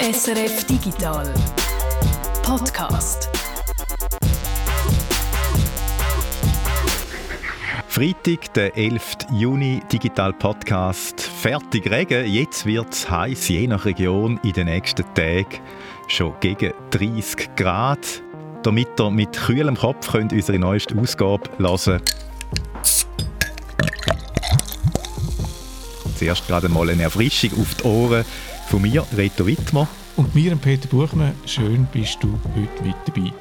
SRF Digital Podcast. Freitag, der 11. Juni, Digital Podcast. Fertig Regen, jetzt wird es heiß, je nach Region in den nächsten Tagen schon gegen 30 Grad. Damit ihr mit kühlem Kopf könnt unsere neueste Ausgabe hören Zuerst gerade mal eine Erfrischung auf die Ohren von mir, Reto Wittmer. Und mir, Peter Buchmann, schön bist du heute mit dabei.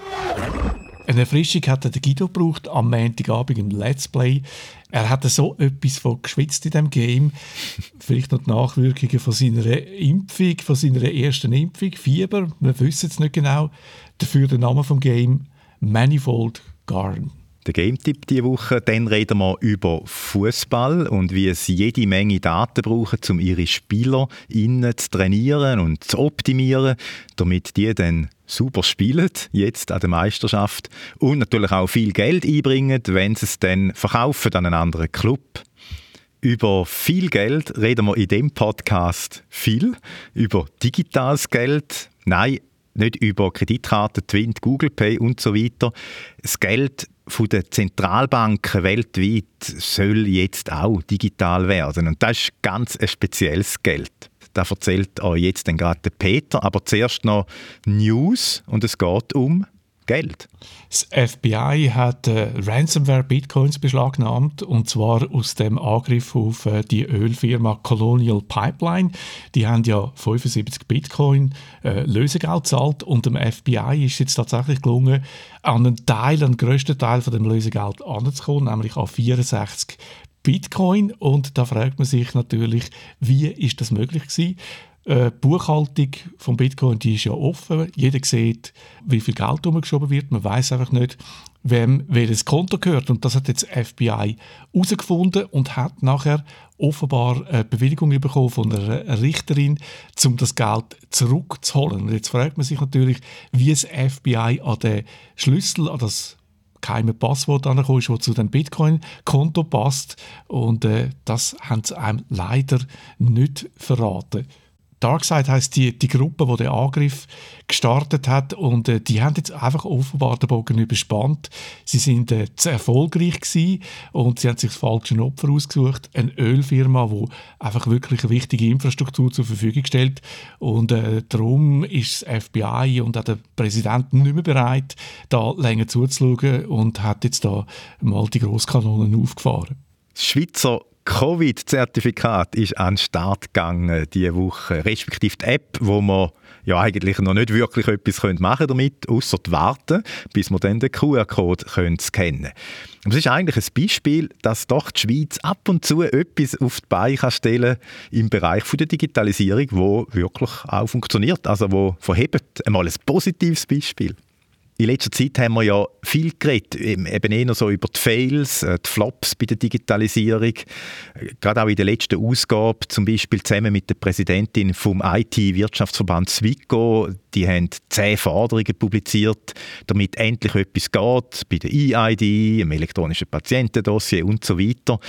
Eine Erfrischung hat der Guido gebraucht am Montagabend im Let's Play. Er hatte so etwas von geschwitzt in diesem Game. Vielleicht noch die Nachwirkungen von seiner Impfung, von seiner ersten Impfung. Fieber, wir wissen es nicht genau. Dafür der Name vom Game Manifold Garden der Game-Tipp diese Woche. Dann reden wir über Fußball und wie es jede Menge Daten brauchen, um ihre Spieler innen zu trainieren und zu optimieren, damit die dann super spielen, jetzt an der Meisterschaft. Und natürlich auch viel Geld einbringen, wenn sie es dann verkaufen an einen anderen Club. Über viel Geld reden wir in dem Podcast viel. Über digitales Geld. Nein, nicht über Kreditkarten, Twint, Google Pay und so weiter. Das Geld von den Zentralbanken weltweit soll jetzt auch digital werden. Und das ist ganz ein spezielles Geld. Da erzählt euch jetzt gerade Peter. Aber zuerst noch News und es geht um Geld. Das FBI hat äh, Ransomware-Bitcoins beschlagnahmt und zwar aus dem Angriff auf äh, die Ölfirma Colonial Pipeline. Die haben ja 75 Bitcoin äh, Lösegeld gezahlt und dem FBI ist jetzt tatsächlich gelungen, an einen Teil, einen grössten Teil von dem Lösegeld anzukommen, nämlich an 64 Bitcoin. Und da fragt man sich natürlich, wie ist das möglich gewesen? Äh, die Buchhaltung von Bitcoin die ist ja offen. Jeder sieht, wie viel Geld umgeschoben wird. Man weiß einfach nicht, wem welches Konto gehört. Und das hat jetzt FBI herausgefunden und hat nachher offenbar eine Bewilligung bekommen von einer Richterin, um das Geld zurückzuholen. Und jetzt fragt man sich natürlich, wie das FBI an den Schlüssel, an das geheime Passwort angekommen ist, das zu dem Bitcoin-Konto passt. Und äh, das haben sie einem leider nicht verraten. Darkside heißt die, die Gruppe, die den Angriff gestartet hat und äh, die haben jetzt einfach offenbar den Bogen überspannt. Sie sind äh, zu erfolgreich gewesen und sie haben sich das falsche Opfer ausgesucht. Eine Ölfirma, die einfach wirklich eine wichtige Infrastruktur zur Verfügung stellt und äh, darum ist das FBI und auch der Präsident nicht mehr bereit, da länger zuzuschauen und hat jetzt da mal die Grosskanonen aufgefahren. Schweizer Covid-Zertifikat ist an den Start gegangen diese Woche, respektive die App, wo man ja eigentlich noch nicht wirklich etwas machen damit, außer warten, bis man dann den QR-Code scannen können. Es ist eigentlich ein Beispiel, dass doch die Schweiz ab und zu etwas auf die Beine stellen kann im Bereich der Digitalisierung, wo wirklich auch funktioniert, also wo verhebt einmal ein positives Beispiel. In letzter Zeit haben wir ja viel geredet, eben eher so über die Fails, äh, die Flops bei der Digitalisierung. Gerade auch in der letzten Ausgabe, zum Beispiel zusammen mit der Präsidentin vom IT-Wirtschaftsverband Swico, die haben zehn Forderungen publiziert, damit endlich etwas geht bei der EID, im elektronischen Patientendossier und so weiter.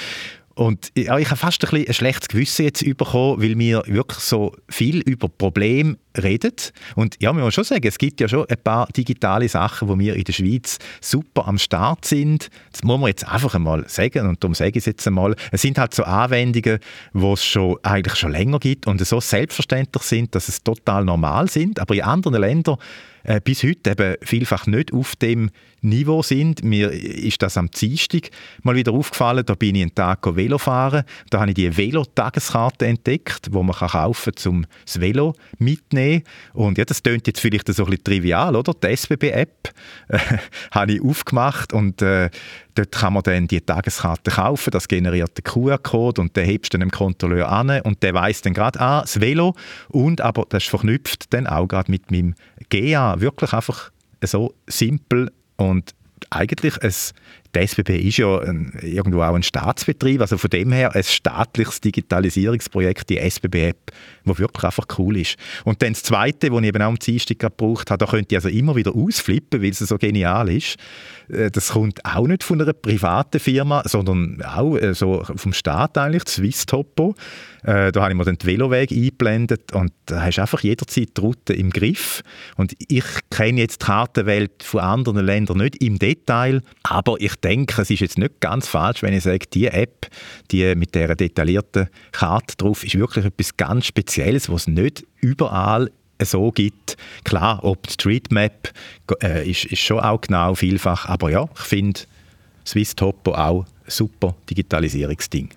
Und ja, ich habe fast ein, ein schlechtes Gewissen jetzt bekommen, weil wir wirklich so viel über Probleme reden. Und ja, man muss schon sagen, es gibt ja schon ein paar digitale Sachen, wo wir in der Schweiz super am Start sind. Das muss man jetzt einfach einmal sagen und darum sage ich es jetzt einmal. Es sind halt so Anwendungen, die es schon, eigentlich schon länger gibt und so selbstverständlich sind, dass es total normal sind. Aber in anderen Ländern äh, bis heute eben vielfach nicht auf dem Niveau sind. Mir ist das am Dienstag mal wieder aufgefallen, da bin ich einen Tag Velo fahren, da habe ich die Velo-Tageskarte entdeckt, wo man kann kaufen kann, um das Velo mitzunehmen. Und ja, das klingt jetzt vielleicht so ein bisschen trivial, oder? Die SBB-App äh, habe ich aufgemacht und äh, dort kann man dann die Tageskarte kaufen, das generiert den QR-Code und den hebst du dem Kontrolleur an und der weiß dann gerade, ah, das Velo und aber das verknüpft dann auch gerade mit meinem GA, wirklich einfach so simpel und eigentlich ein die SBB ist ja ein, irgendwo auch ein Staatsbetrieb, also von dem her ein staatliches Digitalisierungsprojekt, die SBB-App, wo wirklich einfach cool ist. Und dann das Zweite, das ich eben auch am Dienstag gebraucht habe, da könnte ich also immer wieder ausflippen, weil es so genial ist. Äh, das kommt auch nicht von einer privaten Firma, sondern auch äh, so vom Staat eigentlich, Swiss Topo. Äh, da habe ich mir den Veloweg eingeblendet und da hast du einfach jederzeit die Route im Griff. Und ich kenne jetzt die Kartenwelt von anderen Ländern nicht im Detail, aber ich denke, es ist jetzt nicht ganz falsch, wenn ich sage, die App, die mit der detaillierten Karte drauf, ist wirklich etwas ganz Spezielles, was es nicht überall so gibt. Klar, OpenStreetMap äh, ist, ist schon auch genau vielfach, aber ja, ich finde Swiss Topo auch ein super Digitalisierungsding.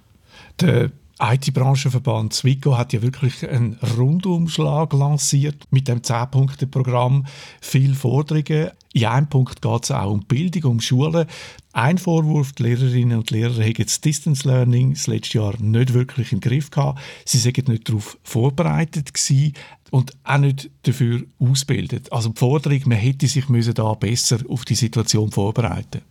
Der IT-Branchenverband Zwickau hat ja wirklich einen Rundumschlag lanciert mit dem 10-Punkte-Programm. Viele Forderungen. In einem Punkt geht es auch um Bildung, um Schulen. Ein Vorwurf, die Lehrerinnen und Lehrer haben das Distance Learning das letzte Jahr nicht wirklich im Griff gehabt. Sie sind nicht darauf vorbereitet gewesen und auch nicht dafür ausgebildet. Also die Forderung, man hätte sich müssen da besser auf die Situation vorbereiten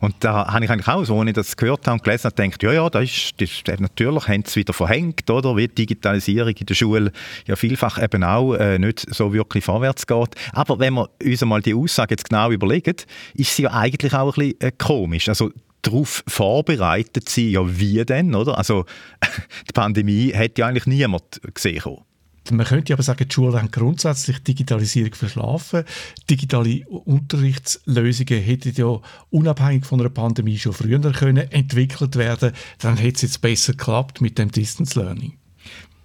und da habe ich eigentlich auch, so, als ich das gehört habe und gelesen habe, gedacht, ja, ja, das ist, das ist natürlich haben sie wieder verhängt, oder? Wie die Digitalisierung in der Schule ja vielfach eben auch äh, nicht so wirklich vorwärts geht. Aber wenn wir uns einmal die Aussage jetzt genau überlegen, ist sie ja eigentlich auch ein bisschen äh, komisch. Also darauf vorbereitet sie ja wie denn, oder? Also die Pandemie hat ja eigentlich niemand gesehen. Man könnte aber sagen, die Schulen haben grundsätzlich Digitalisierung verschlafen. Digitale Unterrichtslösungen hätten ja unabhängig von einer Pandemie schon früher können entwickelt werden. Dann hätte es jetzt besser geklappt mit dem Distance Learning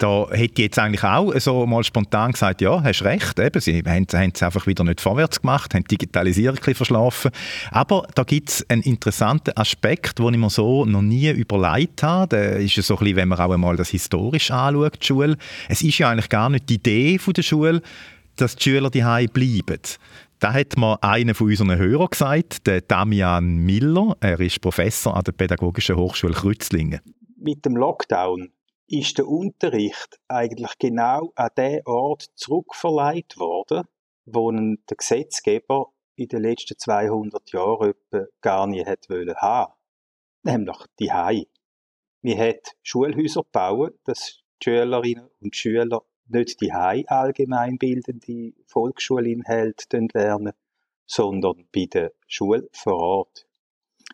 da hätte ich jetzt eigentlich auch so mal spontan gesagt, ja, hast recht, eben, sie haben, haben es einfach wieder nicht vorwärts gemacht, haben Digitalisierung ein verschlafen. Aber da gibt es einen interessanten Aspekt, den ich mir so noch nie überlegt habe. Der ist so ein bisschen, wenn man auch einmal das historisch anschaut, die Schule. Es ist ja eigentlich gar nicht die Idee von der Schule, dass die Schüler daheim bleiben. Da hat mir einer von unseren Hörern gesagt, der Damian Miller. Er ist Professor an der Pädagogischen Hochschule Kreuzlingen. Mit dem Lockdown ist der Unterricht eigentlich genau an den Ort zurückverleiht worden, wo der Gesetzgeber in den letzten 200 Jahren gar nicht wollen haben. Nämlich die Hai. Wir hat Schulhäuser gebaut, dass die Schülerinnen und Schüler nicht die Hai allgemeinbildende Volksschulinhalte lernen, sondern bei der Schule vor Ort.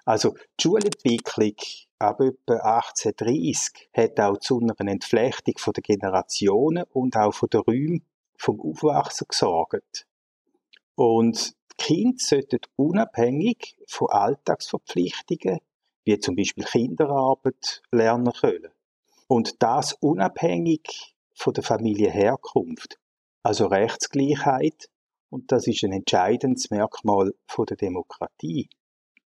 Also die Schulentwicklung ab etwa 1830 hat auch zu einer Entflechtung der Generationen und auch von den Räumen vom Aufwachsen gesorgt. Und die Kinder sollten unabhängig von Alltagsverpflichtungen, wie zum Beispiel Kinderarbeit, lernen können. Und das unabhängig von der Familienherkunft. Also Rechtsgleichheit. Und das ist ein entscheidendes Merkmal der Demokratie.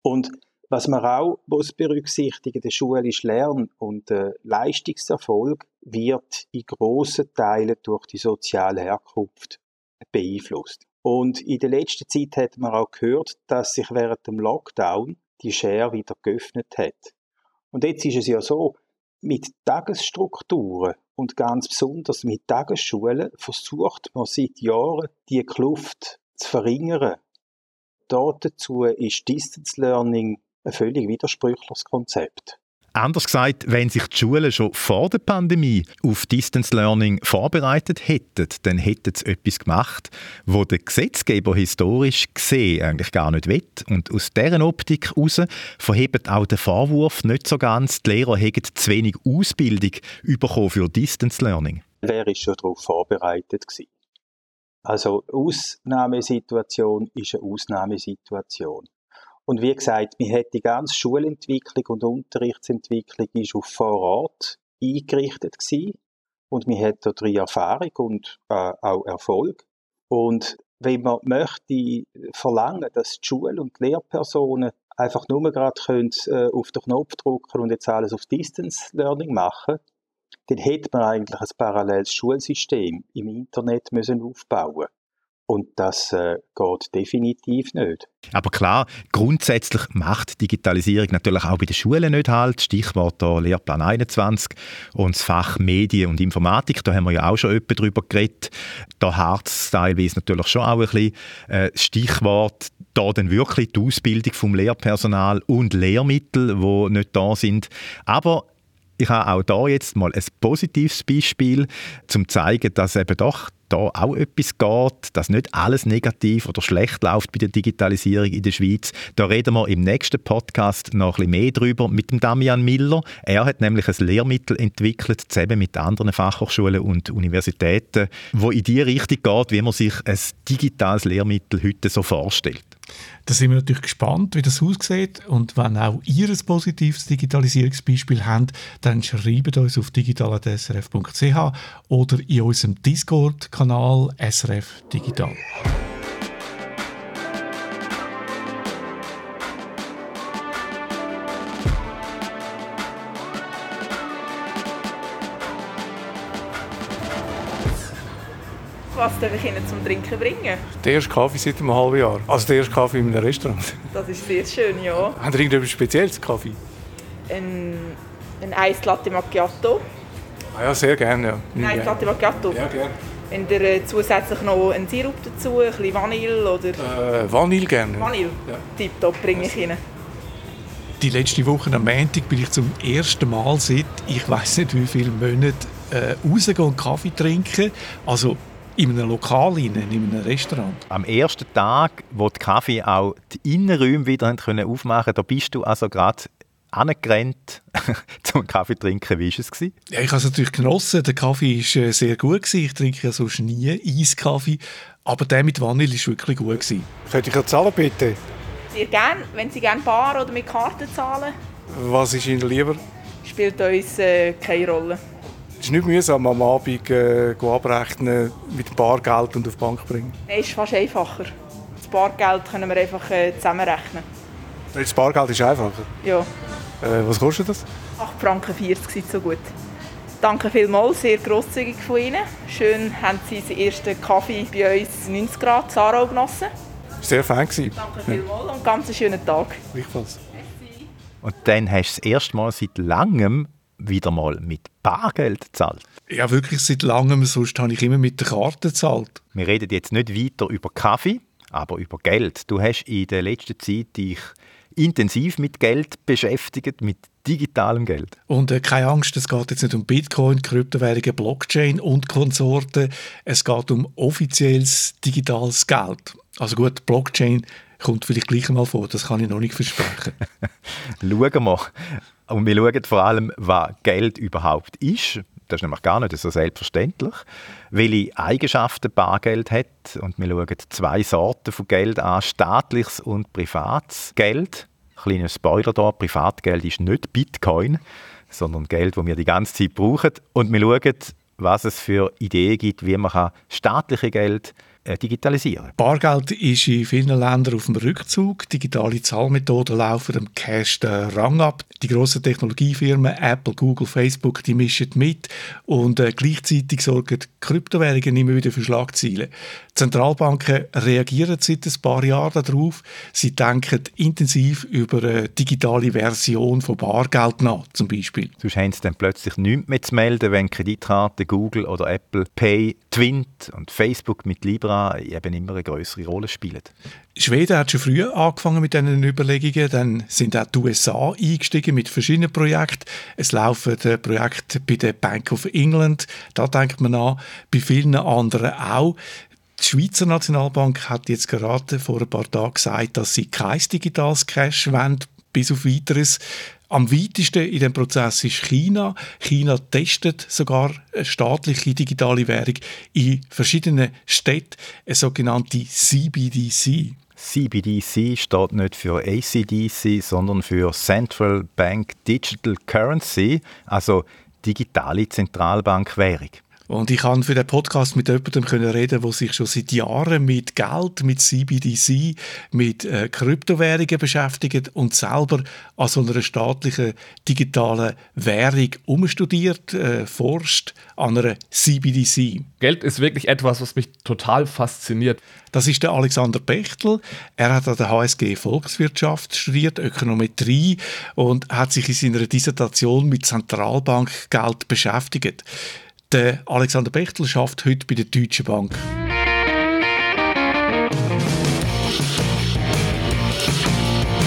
Und was man auch muss berücksichtigen, der Schule ist Lern- und äh, Leistungserfolg wird in grossen Teilen durch die soziale Herkunft beeinflusst. Und in der letzten Zeit hat man auch gehört, dass sich während dem Lockdown die Schere wieder geöffnet hat. Und jetzt ist es ja so, mit Tagesstrukturen und ganz besonders mit Tagesschulen versucht man seit Jahren, die Kluft zu verringern. Dazu ist Distance Learning ein völlig widersprüchliches Konzept. Anders gesagt, wenn sich die Schulen schon vor der Pandemie auf Distance Learning vorbereitet hätten, dann hätten sie etwas gemacht, wo der Gesetzgeber historisch gesehen eigentlich gar nicht will. Und aus deren Optik heraus verhebt auch der Vorwurf nicht so ganz, die Lehrer hätten zu wenig Ausbildung bekommen für Distance Learning. Wer ist schon darauf vorbereitet gewesen? Also Ausnahmesituation ist eine Ausnahmesituation. Und wie gesagt, wir hat die ganze Schulentwicklung und Unterrichtsentwicklung ist auf vor Ort eingerichtet gewesen. Und wir hat drei Erfahrung und äh, auch Erfolg. Und wenn man möchte verlangen, dass die Schule und die Lehrpersonen einfach nur gerade können, äh, auf den Knopf drücken und jetzt alles auf Distance Learning machen, dann hätte man eigentlich ein paralleles Schulsystem im Internet müssen aufbauen Und das äh, geht definitiv nicht. Aber klar, grundsätzlich macht Digitalisierung natürlich auch bei den Schulen nicht halt. Stichwort da Lehrplan 21 und das Fach Medien und Informatik, da haben wir ja auch schon etwas drüber geredet. Da hart es teilweise natürlich schon auch ein bisschen. Äh, Stichwort da dann wirklich die Ausbildung vom Lehrpersonal und Lehrmittel, wo nicht da sind. Aber ich habe auch da jetzt mal ein positives Beispiel, zum zeigen, dass eben doch da auch etwas geht, dass nicht alles negativ oder schlecht läuft bei der Digitalisierung in der Schweiz. Da reden wir im nächsten Podcast noch ein bisschen mehr drüber mit dem Damian Miller. Er hat nämlich ein Lehrmittel entwickelt, zusammen mit anderen Fachhochschulen und Universitäten, wo in die Richtung geht, wie man sich ein digitales Lehrmittel heute so vorstellt. Da sind wir natürlich gespannt, wie das aussieht. Und wenn auch ihr ein positives Digitalisierungsbeispiel habt, dann schreibt uns auf digital.srf.ch oder in unserem Discord-Kanal SRF Digital. Was darf ich Ihnen zum Trinken bringen? Der erste Kaffee seit einem halben Jahr. Also der erste Kaffee in einem Restaurant. Das ist sehr schön, ja. Haben Sie irgendetwas Spezielles Kaffee? Ein, ein Eis Latte Macchiato. Ah ja, sehr gerne, ja. Ein Eis Latte Macchiato. Ja, gerne. Wenn ihr äh, zusätzlich noch einen Sirup dazu, ein bisschen Vanille oder... Äh, Vanille gerne. Vanille? Ja. Tipptopp bringe ich Ihnen. Die letzte Woche am Montag bin ich zum ersten Mal seit ich weiß nicht wie vielen Monaten äh, rausgehen und Kaffee trinken. Also in einem Lokal, in einem Restaurant. Am ersten Tag, wo die Kaffee auch die Innenräume wieder können aufmachen da bist du also gerade angerannt zum Kaffee trinken. Wie war es? Gewesen? Ja, ich habe es natürlich genossen. Der Kaffee war äh, sehr gut. Gewesen. Ich trinke ja sonst nie Eiskaffee. Aber der mit Vanille war wirklich gut. Gewesen. Könnte ich ja zahlen, bitte? Sehr gerne. Wenn Sie gerne bar oder mit Karte zahlen, Was ist Ihnen lieber? spielt uns äh, keine Rolle. Es ist nicht mühsam, am Abend äh, go abrechnen, mit Bargeld und auf die Bank bringen. Nein, ist fast einfacher. Das Bargeld können wir einfach äh, zusammenrechnen. Das Bargeld ist einfacher. Ja, Äh, was kostet das? 8 Franken 40 sind so gut. Danke vielmals, sehr grosszügig von Ihnen. Schön haben Sie den ersten Kaffee bei uns 90 Grad Sarau genossen. Sehr fein gewesen. Danke vielmals und ganz einen schönen Tag. Gleichfalls. Und dann hast du das erste Mal seit langem wieder mal mit Bargeld gezahlt. Ja, wirklich seit langem. Sonst habe ich immer mit der Karte gezahlt. Wir reden jetzt nicht weiter über Kaffee, aber über Geld. Du hast in der letzten Zeit dich intensiv mit Geld beschäftigt, mit digitalem Geld. Und äh, keine Angst, es geht jetzt nicht um Bitcoin, Kryptowährungen, Blockchain und Konsorten. Es geht um offizielles digitales Geld. Also gut, Blockchain kommt vielleicht gleich mal vor, das kann ich noch nicht versprechen. Schauen wir. Und wir schauen vor allem, was Geld überhaupt ist. Das ist nämlich gar nicht so selbstverständlich. Welche Eigenschaften Bargeld hat. Und wir schauen zwei Sorten von Geld an: staatliches und privates Geld. Kleiner Spoiler da: Privatgeld ist nicht Bitcoin, sondern Geld, das wir die ganze Zeit brauchen. Und wir schauen, was es für Ideen gibt, wie man staatliche Geld digitalisieren kann. Bargeld ist in vielen Ländern auf dem Rückzug. Digitale Zahlmethoden laufen dem Cash den Rang ab. Die grossen Technologiefirmen Apple, Google, Facebook, die mischen mit und äh, gleichzeitig sorgen Kryptowährungen immer wieder für Schlagzeilen. Zentralbanken reagieren seit ein paar Jahren darauf. Sie denken intensiv über eine digitale Version von Bargeld nach, zum Beispiel. Sonst haben sie dann plötzlich nichts mehr zu melden, wenn Kreditkarte, Google oder Apple Pay, Twint und Facebook mit Libra eben immer eine größere Rolle spielen. Schweden hat schon früh angefangen mit diesen Überlegungen. Dann sind auch die USA eingestiegen mit verschiedenen Projekten. Es laufen Projekte bei der Bank of England. Da denkt man an. Bei vielen anderen auch. Die Schweizer Nationalbank hat jetzt gerade vor ein paar Tagen gesagt, dass sie kein digitales Cash wollen, bis auf weiteres. Am weitesten in dem Prozess ist China. China testet sogar eine staatliche digitale Währung in verschiedenen Städten, eine sogenannte CBDC. CBDC steht nicht für ACDC, sondern für Central Bank Digital Currency, also digitale Zentralbankwährung. Und ich kann für den Podcast mit jemandem können reden, der sich schon seit Jahren mit Geld, mit CBDC, mit äh, Kryptowährungen beschäftigt und selber an so einer staatlichen digitalen Währung umstudiert, äh, forscht an einer CBDC. Geld ist wirklich etwas, was mich total fasziniert. Das ist der Alexander Bechtel. Er hat an der HSG Volkswirtschaft studiert, Ökonometrie und hat sich in seiner Dissertation mit Zentralbankgeld beschäftigt. Der Alexander Bechtel schafft heute bei der Deutschen Bank.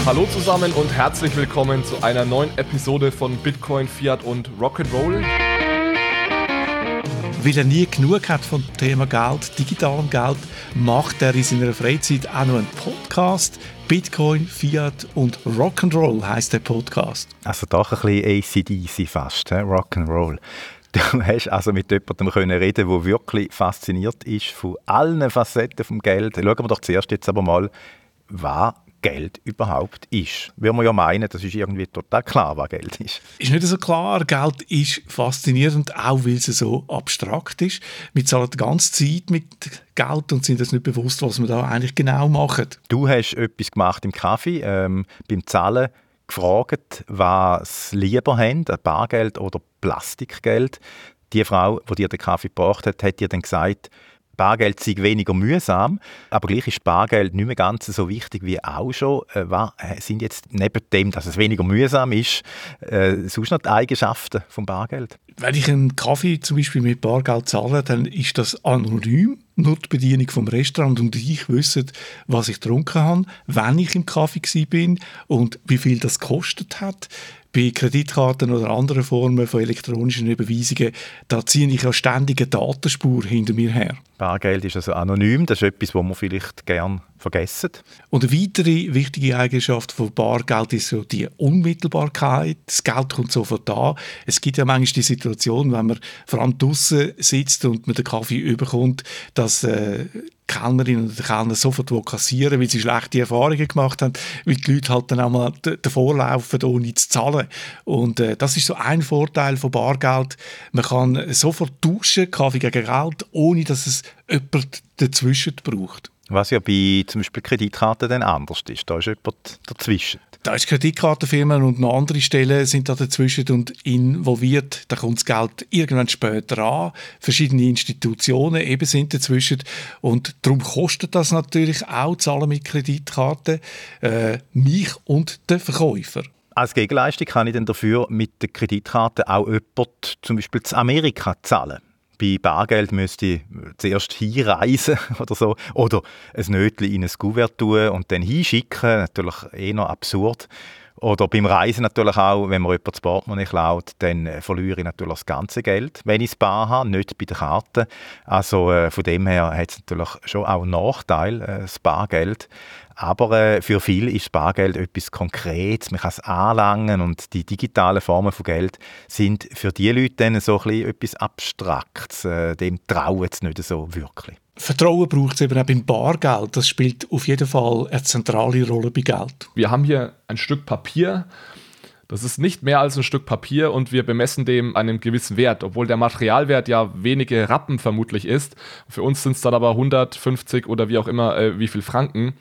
Hallo zusammen und herzlich willkommen zu einer neuen Episode von Bitcoin, Fiat und Rock'n'Roll. Weil er nie genug hat vom Thema Geld, digitalem Geld, macht er in seiner Freizeit auch noch einen Podcast. Bitcoin, Fiat und Rock'n'Roll heißt der Podcast. Also doch ein bisschen ACDC fast, he? Rock'n'Roll. Du hast also mit jemandem können reden, der wirklich fasziniert ist von allen Facetten vom Geld. Schauen wir doch zuerst jetzt aber mal, was Geld überhaupt ist. Würde man ja meinen, das ist irgendwie total klar, was Geld ist. Ist nicht so klar. Geld ist faszinierend, auch weil es so abstrakt ist. Wir zahlen die ganze Zeit mit Geld und sind uns nicht bewusst, was wir da eigentlich genau machen. Du hast etwas gemacht im Kaffee, ähm, beim Zahlen gefragt, was sie lieber haben, Bargeld oder Plastikgeld. Die Frau, die dir den Kaffee gebracht hat, hat dir dann gesagt, Bargeld sei weniger mühsam, aber gleich ist Bargeld nicht mehr ganz so wichtig wie auch schon. Äh, was sind jetzt neben dem, dass es weniger mühsam ist, äh, sonst noch die Eigenschaften vom Bargeld? Wenn ich einen Kaffee zum Beispiel mit Bargeld zahle, dann ist das anonym. Nur die Bedienung vom Restaurant und ich wissen, was ich getrunken habe, wann ich im Kaffee bin und wie viel das gekostet hat. Bei Kreditkarten oder anderen Formen von elektronischen Überweisungen, da ziehe ich ja ständig eine Datenspur hinter mir her. Bargeld ist also anonym, das ist etwas, was man vielleicht gern vergessen. Und eine weitere wichtige Eigenschaft von Bargeld ist so die Unmittelbarkeit. Das Geld kommt sofort da. Es gibt ja manchmal die Situation, wenn man vor allem draußen sitzt und man den Kaffee überkommt, dass äh, die Kellnerin oder der Kellner sofort kassieren weil sie schlechte Erfahrungen gemacht haben, weil die Leute halt dann auch mal davor laufen, ohne zu zahlen. Und äh, das ist so ein Vorteil von Bargeld. Man kann sofort tauschen, Kaffee gegen Geld, ohne dass es jemand dazwischen braucht. Was ja bei zum Beispiel Kreditkarten dann anders ist. Da ist jemand dazwischen. Da ist Kreditkartenfirmen und noch andere Stellen sind da dazwischen und involviert. Da kommt das Geld irgendwann später an. Verschiedene Institutionen eben sind dazwischen und darum kostet das natürlich auch Zahlen mit Kreditkarten äh, mich und den Verkäufer. Als Gegenleistung kann ich dann dafür mit der Kreditkarte auch jemand zum Beispiel zu Amerika zahlen bei Bargeld müsste ich zuerst hinreisen oder so. Oder ein Nötchen in ein Kuvert tun und dann hinschicken. Natürlich eh noch absurd. Oder beim Reisen natürlich auch, wenn man jemand das Portemonnaie klaut, dann äh, verliere ich natürlich das ganze Geld, wenn ich es bar habe, nicht bei der Karte. Also äh, von dem her hat es natürlich schon auch einen Nachteil, äh, das Bargeld. Aber äh, für viele ist Bargeld etwas Konkretes, man kann es anlangen und die digitalen Formen von Geld sind für die Leute dann so ein bisschen etwas Abstraktes. Äh, dem trauen sie nicht so wirklich. Vertrauen braucht es eben auch beim Bargeld. Das spielt auf jeden Fall eine zentrale Rolle bei Geld. Wir haben hier ein Stück Papier. Das ist nicht mehr als ein Stück Papier und wir bemessen dem einen gewissen Wert, obwohl der Materialwert ja wenige Rappen vermutlich ist. Für uns sind es dann aber 150 oder wie auch immer, äh, wie viel Franken.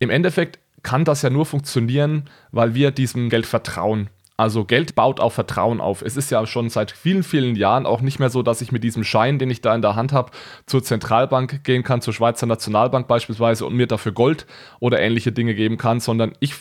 Im Endeffekt kann das ja nur funktionieren, weil wir diesem Geld vertrauen. Also Geld baut auf Vertrauen auf. Es ist ja schon seit vielen, vielen Jahren auch nicht mehr so, dass ich mit diesem Schein, den ich da in der Hand habe, zur Zentralbank gehen kann, zur Schweizer Nationalbank beispielsweise und mir dafür Gold oder ähnliche Dinge geben kann, sondern ich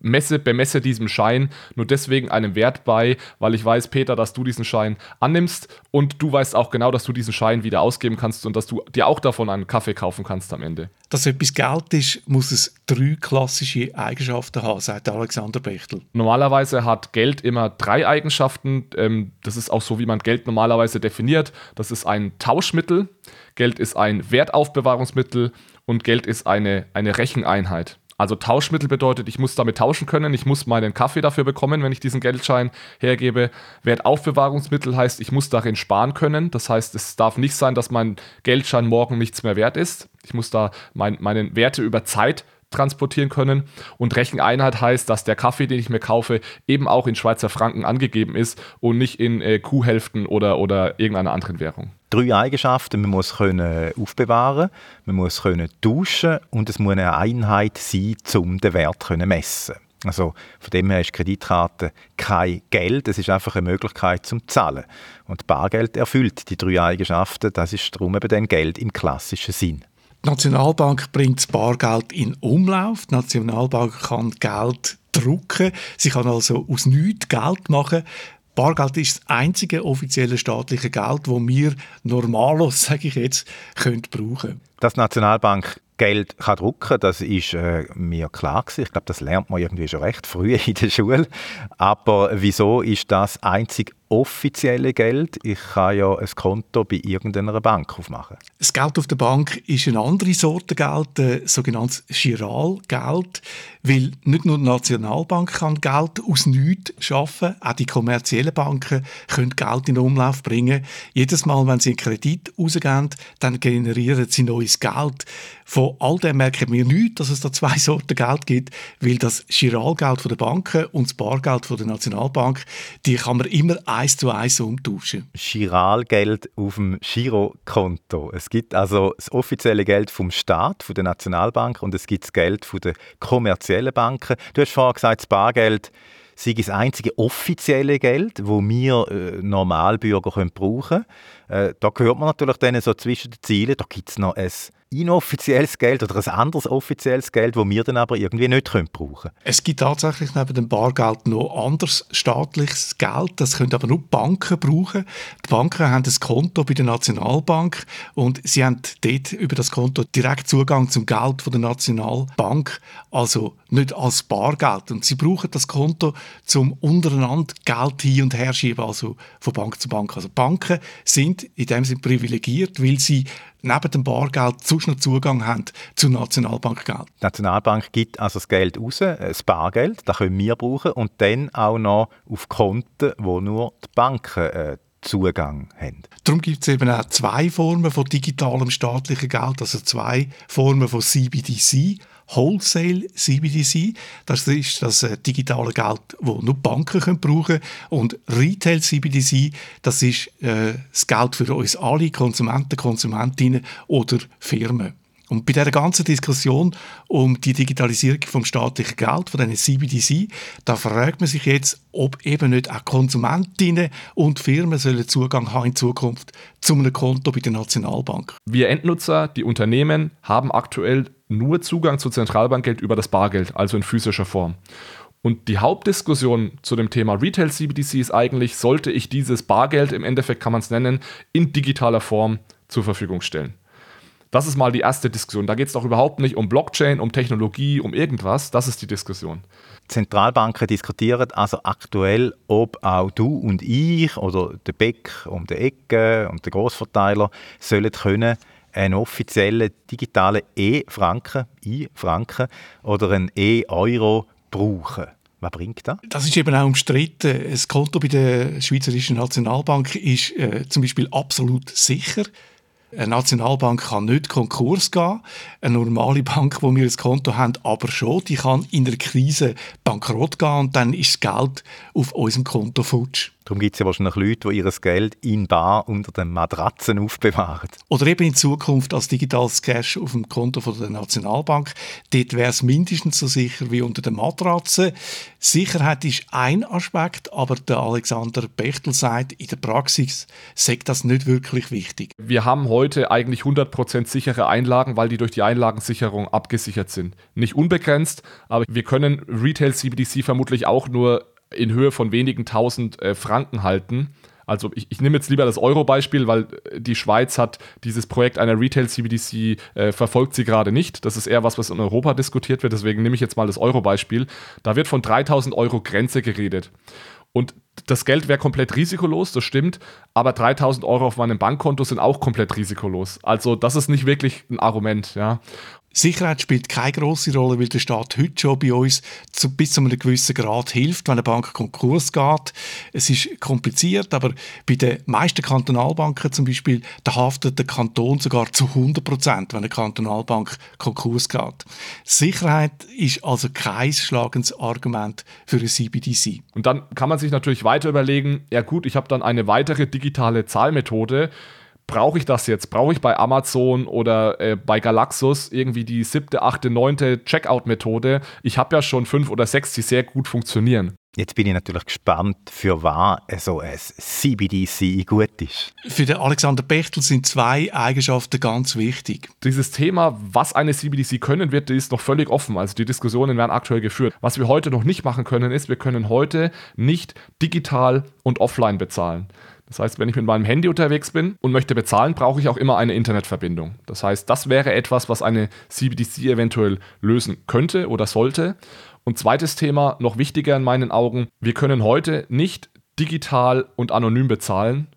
messe, bemesse diesem Schein nur deswegen einen Wert bei, weil ich weiß, Peter, dass du diesen Schein annimmst und du weißt auch genau, dass du diesen Schein wieder ausgeben kannst und dass du dir auch davon einen Kaffee kaufen kannst am Ende. Dass etwas Geld ist, muss es drei klassische Eigenschaften haben, sagt Alexander Bechtel. Normalerweise hat Geld immer drei Eigenschaften. Ähm, das ist auch so, wie man Geld normalerweise definiert. Das ist ein Tauschmittel, Geld ist ein Wertaufbewahrungsmittel und Geld ist eine, eine Recheneinheit. Also Tauschmittel bedeutet, ich muss damit tauschen können, ich muss meinen Kaffee dafür bekommen, wenn ich diesen Geldschein hergebe. Wertaufbewahrungsmittel heißt, ich muss darin sparen können. Das heißt, es darf nicht sein, dass mein Geldschein morgen nichts mehr wert ist. Ich muss da mein, meine Werte über Zeit transportieren können. Und Recheneinheit heißt, dass der Kaffee, den ich mir kaufe, eben auch in Schweizer Franken angegeben ist und nicht in äh, Kuhhälften oder, oder irgendeiner anderen Währung. Drei Eigenschaften. Man muss können aufbewahren, man muss können tauschen und es muss eine Einheit sein, um den Wert zu messen. Also von dem her ist Kreditkarte kein Geld, es ist einfach eine Möglichkeit zum Zahlen. Und Bargeld erfüllt die drei Eigenschaften, das ist darum eben dann Geld im klassischen Sinn. Die Nationalbank bringt das Bargeld in Umlauf. Die Nationalbank kann Geld drucken. Sie kann also aus nichts Geld machen. Bargeld ist das einzige offizielle staatliche Geld, das wir normalos, sage ich jetzt, können brauchen. Dass die Nationalbank Geld kann drucken das ist äh, mir klar gewesen. Ich glaube, das lernt man irgendwie schon recht früh in der Schule. Aber wieso ist das einzig offizielle Geld? Ich kann ja ein Konto bei irgendeiner Bank aufmachen. Das Geld auf der Bank ist eine andere Sorte Geld, äh, sogenanntes Giralgeld, weil nicht nur die Nationalbank kann Geld aus nichts schaffen, auch die kommerziellen Banken können Geld in Umlauf bringen. Jedes Mal, wenn sie einen Kredit rausgeben, dann generieren sie neues Geld. Von all dem merken wir nicht, dass es da zwei Sorten Geld gibt, weil das Giralgeld der Banken und das Bargeld der Nationalbank, die kann man immer eins zu eins umtauschen. Giralgeld auf dem Girokonto. Es gibt also das offizielle Geld vom Staat, von der Nationalbank und es gibt das Geld von der kommerziellen Banken. Du hast vorhin gesagt, das Bargeld sei das einzige offizielle Geld, das wir äh, Normalbürger können brauchen können. Äh, da gehört man natürlich dann so zwischen den Zielen, da gibt es noch ein inoffizielles Geld oder ein anderes offizielles Geld, das wir dann aber irgendwie nicht können brauchen können. Es gibt tatsächlich neben dem Bargeld noch anderes staatliches Geld, das können aber nur Banken brauchen. Die Banken haben ein Konto bei der Nationalbank und sie haben dort über das Konto direkt Zugang zum Geld von der Nationalbank, also nicht als Bargeld. Und sie brauchen das Konto zum untereinander Geld hin und her schieben, also von Bank zu Bank. Also Banken sind in dem Sinne privilegiert, weil sie neben dem Bargeld sonst noch Zugang haben zu Nationalbankgeld. Die Nationalbank gibt also das Geld raus, äh, das Bargeld, das können wir brauchen und dann auch noch auf Konten, wo nur die Banken äh, Zugang haben. Darum gibt es eben auch zwei Formen von digitalem staatlichem Geld, also zwei Formen von CBDC. Wholesale CBDC, das ist das äh, digitale Geld, das nur Banken brauchen können. Und Retail CBDC, das ist äh, das Geld für uns alle, Konsumenten, Konsumentinnen oder Firmen. Und bei dieser ganzen Diskussion um die Digitalisierung vom staatlichen Geld, von diesen CBDC, da fragt man sich jetzt, ob eben nicht auch Konsumentinnen und Firmen sollen Zugang haben in Zukunft zu einem Konto bei der Nationalbank. Wir Endnutzer, die Unternehmen, haben aktuell nur Zugang zu Zentralbankgeld über das Bargeld, also in physischer Form. Und die Hauptdiskussion zu dem Thema Retail CBDC ist eigentlich, sollte ich dieses Bargeld, im Endeffekt kann man es nennen, in digitaler Form zur Verfügung stellen. Das ist mal die erste Diskussion. Da geht es doch überhaupt nicht um Blockchain, um Technologie, um irgendwas. Das ist die Diskussion. Zentralbanken diskutieren also aktuell, ob auch du und ich oder der Beck um die Ecke und der Großverteiler sollen können einen offiziellen digitalen E-Franken, E-Franken oder einen E-Euro brauchen. Was bringt das? Das ist eben auch umstritten. Das Konto bei der Schweizerischen Nationalbank ist äh, zum Beispiel absolut sicher. Eine Nationalbank kann nicht Konkurs gehen. Eine normale Bank, wo wir ein Konto haben, aber schon. Die kann in der Krise bankrott gehen und dann ist das Geld auf unserem Konto futsch. Darum gibt es ja wahrscheinlich Leute, die ihr Geld in bar unter den Matratzen aufbewahren. Oder eben in Zukunft als digitales Cash auf dem Konto von der Nationalbank. Dort wäre es mindestens so sicher wie unter den Matratzen. Sicherheit ist ein Aspekt, aber der Alexander Bechtel sagt, in der Praxis sagt das nicht wirklich wichtig. Wir haben heute eigentlich 100% sichere Einlagen, weil die durch die Einlagensicherung abgesichert sind. Nicht unbegrenzt, aber wir können Retail CBDC vermutlich auch nur in Höhe von wenigen tausend äh, Franken halten. Also ich, ich nehme jetzt lieber das Euro-Beispiel, weil äh, die Schweiz hat dieses Projekt einer Retail-CBDC äh, verfolgt sie gerade nicht. Das ist eher was, was in Europa diskutiert wird. Deswegen nehme ich jetzt mal das Euro-Beispiel. Da wird von 3000 Euro Grenze geredet. Und das Geld wäre komplett risikolos, das stimmt, aber 3000 Euro auf meinem Bankkonto sind auch komplett risikolos. Also das ist nicht wirklich ein Argument. Ja. Sicherheit spielt keine große Rolle, weil der Staat heute schon bei uns zu, bis zu einem gewissen Grad hilft, wenn eine Bank Konkurs geht. Es ist kompliziert, aber bei den meisten Kantonalbanken zum Beispiel, da haftet der Kanton sogar zu 100 Prozent, wenn eine Kantonalbank Konkurs geht. Sicherheit ist also kein schlagendes Argument für ein CBDC. Und dann kann man sich natürlich weiter überlegen, ja gut, ich habe dann eine weitere digitale Zahlmethode, brauche ich das jetzt? Brauche ich bei Amazon oder äh, bei Galaxus irgendwie die siebte, achte, neunte Checkout-Methode? Ich habe ja schon fünf oder sechs, die sehr gut funktionieren. Jetzt bin ich natürlich gespannt, für was so ein CBDC gut ist. Für den Alexander Bechtel sind zwei Eigenschaften ganz wichtig. Dieses Thema, was eine CBDC können wird, ist noch völlig offen. Also die Diskussionen werden aktuell geführt. Was wir heute noch nicht machen können, ist, wir können heute nicht digital und offline bezahlen. Das heißt, wenn ich mit meinem Handy unterwegs bin und möchte bezahlen, brauche ich auch immer eine Internetverbindung. Das heißt, das wäre etwas, was eine CBDC eventuell lösen könnte oder sollte. Und zweites Thema, noch wichtiger in meinen Augen, wir können heute nicht digital und anonym bezahlen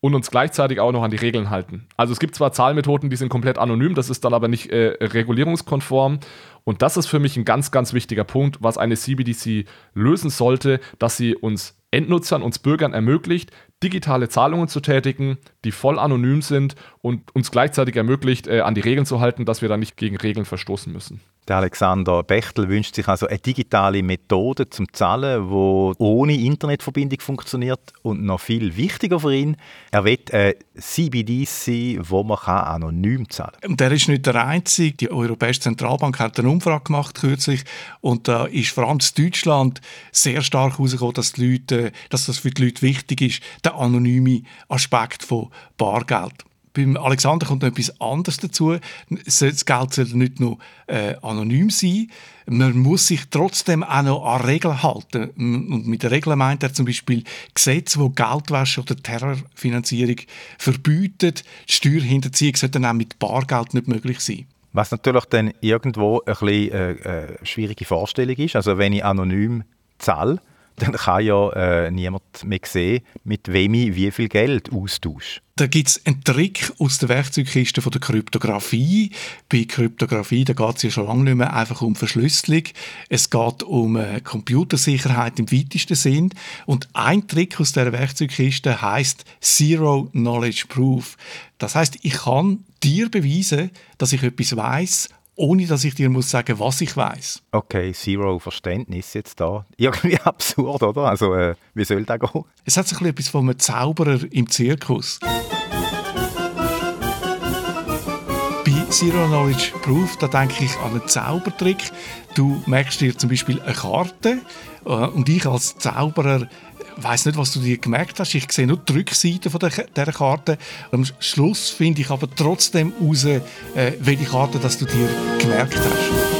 und uns gleichzeitig auch noch an die Regeln halten. Also es gibt zwar Zahlmethoden, die sind komplett anonym, das ist dann aber nicht äh, regulierungskonform. Und das ist für mich ein ganz, ganz wichtiger Punkt, was eine CBDC lösen sollte, dass sie uns Endnutzern, uns Bürgern ermöglicht, digitale Zahlungen zu tätigen, die voll anonym sind und uns gleichzeitig ermöglicht, äh, an die Regeln zu halten, dass wir dann nicht gegen Regeln verstoßen müssen. Der Alexander Bechtel wünscht sich also eine digitale Methode zum Zahlen, wo ohne Internetverbindung funktioniert und noch viel wichtiger für ihn, er will ein CBDC, wo man anonym zahlen kann. Der ist nicht der Einzige. Die Europäische Zentralbank hat eine Umfrage gemacht kürzlich und da ist vor allem in Deutschland sehr stark herausgekommen, dass, dass das für die Leute wichtig ist, anonyme Aspekt von Bargeld beim Alexander kommt noch etwas anderes dazu. Das Geld soll nicht nur äh, anonym sein, man muss sich trotzdem auch noch an Regeln halten. Und mit Regeln meint er zum Beispiel Gesetze, die Geldwäsche oder Terrorfinanzierung verbieten. Steuerhinterziehung sollte dann auch mit Bargeld nicht möglich sein. Was natürlich dann irgendwo ein bisschen äh, äh, schwierige Vorstellung ist. Also wenn ich anonym zahle, dann kann ja äh, niemand mehr sehen, mit wem ich wie viel Geld austausche. Da gibt es einen Trick aus der Werkzeugkiste von der Kryptographie. Bei Kryptographie geht es ja schon lange nicht mehr einfach um Verschlüsselung. Es geht um äh, Computersicherheit im weitesten Sinn. Und ein Trick aus der Werkzeugkiste heißt Zero Knowledge Proof. Das heißt, ich kann dir beweisen, dass ich etwas weiß ohne dass ich dir muss sagen, was ich weiß. Okay, Zero Verständnis jetzt da. Irgendwie absurd, oder? Also, äh, wie soll das gehen? Es hat sich etwas von einem Zauberer im Zirkus. Bei Zero Knowledge Proof, da denke ich an einen Zaubertrick. Du merkst dir zum Beispiel eine Karte äh, und ich als Zauberer weiß nicht, was du dir gemerkt hast. Ich sehe nur die Rückseite von der, dieser Karte. Am Schluss finde ich aber trotzdem raus, äh, welche Karte dass du dir gemerkt hast.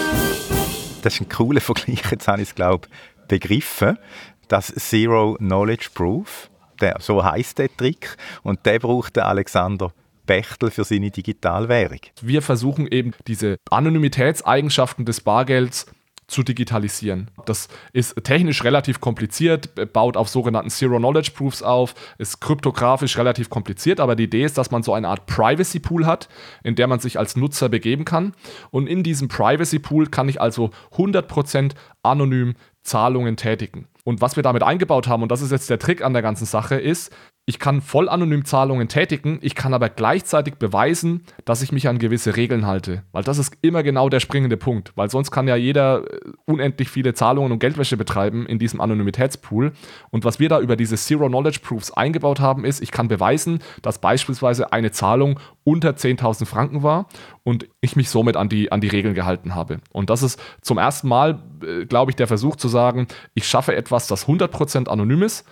Das ist ein cooler Vergleich. Jetzt habe ich es, glaube ich, begriffen. Das Zero Knowledge Proof, der, so heißt der Trick. Und der braucht der Alexander Bechtel für seine Digitalwährung. Wir versuchen eben diese Anonymitätseigenschaften des Bargelds zu digitalisieren. Das ist technisch relativ kompliziert, baut auf sogenannten Zero-Knowledge-Proofs auf, ist kryptografisch relativ kompliziert, aber die Idee ist, dass man so eine Art Privacy-Pool hat, in der man sich als Nutzer begeben kann. Und in diesem Privacy-Pool kann ich also 100% anonym Zahlungen tätigen. Und was wir damit eingebaut haben, und das ist jetzt der Trick an der ganzen Sache, ist, ich kann voll anonym Zahlungen tätigen, ich kann aber gleichzeitig beweisen, dass ich mich an gewisse Regeln halte. Weil das ist immer genau der springende Punkt. Weil sonst kann ja jeder äh, unendlich viele Zahlungen und Geldwäsche betreiben in diesem Anonymitätspool. Und was wir da über diese Zero Knowledge Proofs eingebaut haben, ist, ich kann beweisen, dass beispielsweise eine Zahlung unter 10.000 Franken war und ich mich somit an die, an die Regeln gehalten habe. Und das ist zum ersten Mal, äh, glaube ich, der Versuch zu sagen, ich schaffe etwas, das 100% anonym ist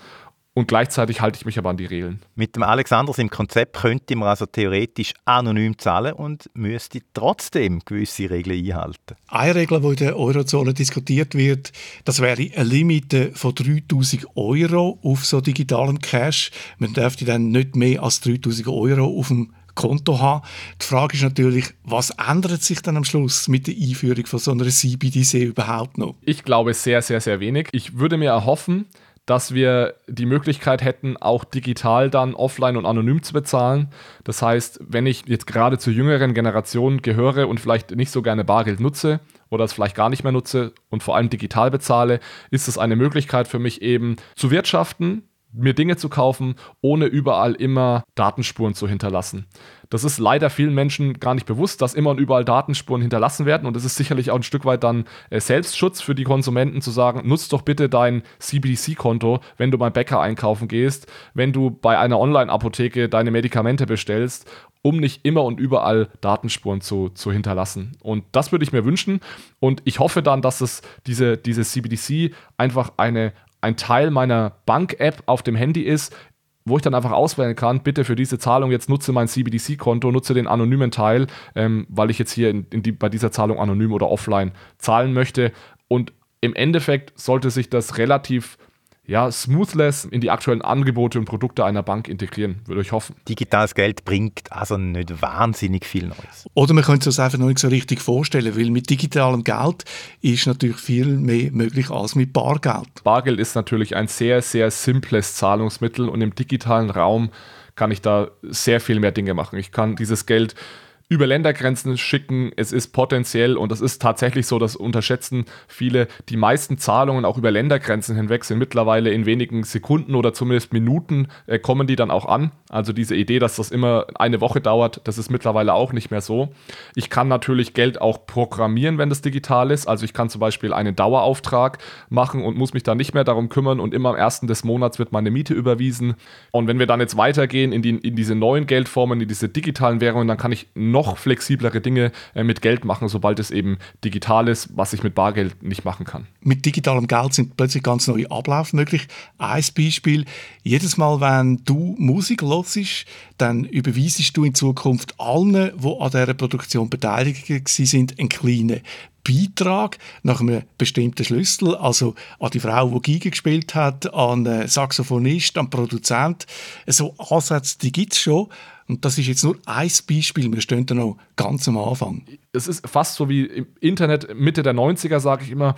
und gleichzeitig halte ich mich aber an die Regeln. Mit dem Alexander im Konzept könnte man also theoretisch anonym zahlen und müsste trotzdem gewisse Regeln einhalten. Eine Regel, die in der Eurozone diskutiert wird, das wäre eine Limite von 3000 Euro auf so digitalem Cash. Man dürfte dann nicht mehr als 3000 Euro auf dem Konto haben. Die Frage ist natürlich, was ändert sich dann am Schluss mit der Einführung von so einer CBDC überhaupt noch? Ich glaube sehr, sehr, sehr wenig. Ich würde mir erhoffen, dass wir die Möglichkeit hätten, auch digital dann offline und anonym zu bezahlen. Das heißt, wenn ich jetzt gerade zur jüngeren Generation gehöre und vielleicht nicht so gerne Bargeld nutze oder es vielleicht gar nicht mehr nutze und vor allem digital bezahle, ist es eine Möglichkeit für mich eben zu wirtschaften, mir Dinge zu kaufen, ohne überall immer Datenspuren zu hinterlassen. Das ist leider vielen Menschen gar nicht bewusst, dass immer und überall Datenspuren hinterlassen werden. Und es ist sicherlich auch ein Stück weit dann äh, Selbstschutz für die Konsumenten zu sagen, nutzt doch bitte dein CBDC-Konto, wenn du beim Bäcker einkaufen gehst, wenn du bei einer Online-Apotheke deine Medikamente bestellst, um nicht immer und überall Datenspuren zu, zu hinterlassen. Und das würde ich mir wünschen. Und ich hoffe dann, dass es diese, diese CBDC einfach eine ein Teil meiner Bank-App auf dem Handy ist, wo ich dann einfach auswählen kann, bitte für diese Zahlung jetzt nutze mein CBDC-Konto, nutze den anonymen Teil, ähm, weil ich jetzt hier in, in die, bei dieser Zahlung anonym oder offline zahlen möchte. Und im Endeffekt sollte sich das relativ ja, smoothless in die aktuellen Angebote und Produkte einer Bank integrieren, würde ich hoffen. Digitales Geld bringt also nicht wahnsinnig viel Neues. Oder man könnte es einfach noch nicht so richtig vorstellen, weil mit digitalem Geld ist natürlich viel mehr möglich als mit Bargeld. Bargeld ist natürlich ein sehr, sehr simples Zahlungsmittel und im digitalen Raum kann ich da sehr viel mehr Dinge machen. Ich kann dieses Geld über Ländergrenzen schicken. Es ist potenziell, und das ist tatsächlich so, das unterschätzen viele, die meisten Zahlungen auch über Ländergrenzen hinweg sind mittlerweile in wenigen Sekunden oder zumindest Minuten äh, kommen die dann auch an. Also diese Idee, dass das immer eine Woche dauert, das ist mittlerweile auch nicht mehr so. Ich kann natürlich Geld auch programmieren, wenn das digital ist. Also ich kann zum Beispiel einen Dauerauftrag machen und muss mich dann nicht mehr darum kümmern und immer am ersten des Monats wird meine Miete überwiesen. Und wenn wir dann jetzt weitergehen in, die, in diese neuen Geldformen, in diese digitalen Währungen, dann kann ich noch noch flexiblere Dinge äh, mit Geld machen, sobald es eben digital ist, was ich mit Bargeld nicht machen kann. Mit digitalem Geld sind plötzlich ganz neue Abläufe möglich. Ein Beispiel, jedes Mal, wenn du Musik hörst, dann überweisest du in Zukunft allen, die an dieser Produktion beteiligt sind, einen kleinen Beitrag nach einem bestimmten Schlüssel, also an die Frau, die Geige gespielt hat, an den Saxophonist, an den Produzent. So Ansätze, die gibt es schon. Und das ist jetzt nur ein Beispiel. Wir stehen da noch ganz am Anfang. Es ist fast so wie im Internet Mitte der 90er, sage ich immer.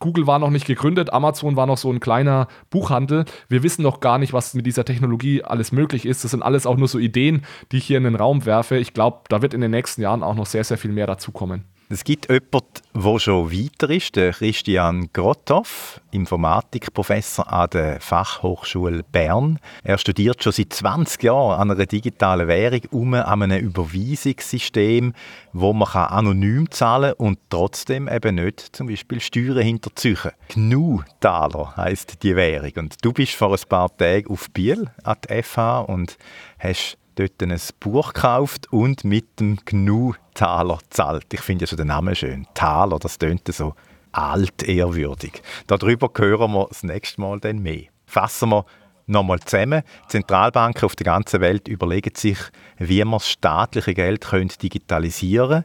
Google war noch nicht gegründet, Amazon war noch so ein kleiner Buchhandel. Wir wissen noch gar nicht, was mit dieser Technologie alles möglich ist. Das sind alles auch nur so Ideen, die ich hier in den Raum werfe. Ich glaube, da wird in den nächsten Jahren auch noch sehr, sehr viel mehr dazukommen. Es gibt jemanden, der schon weiter ist, der Christian Grothoff, Informatikprofessor an der Fachhochschule Bern. Er studiert schon seit 20 Jahren an einer digitalen Währung um an einem Überweisungssystem, wo man anonym zahlen kann und trotzdem eben nicht zum Beispiel Steuern hinterziehen. GNU-Taler heisst die Währung. Und du bist vor ein paar Tagen auf Biel an der FH und hast dort ein Buch gekauft und mit dem GNU-Taler zahlt. Ich finde ja schon den Namen schön. Taler, das tönt so altehrwürdig. Darüber hören wir das nächste Mal dann mehr. Fassen wir nochmal zusammen. Zentralbanken auf der ganzen Welt überlegen sich, wie man das staatliche Geld digitalisieren können.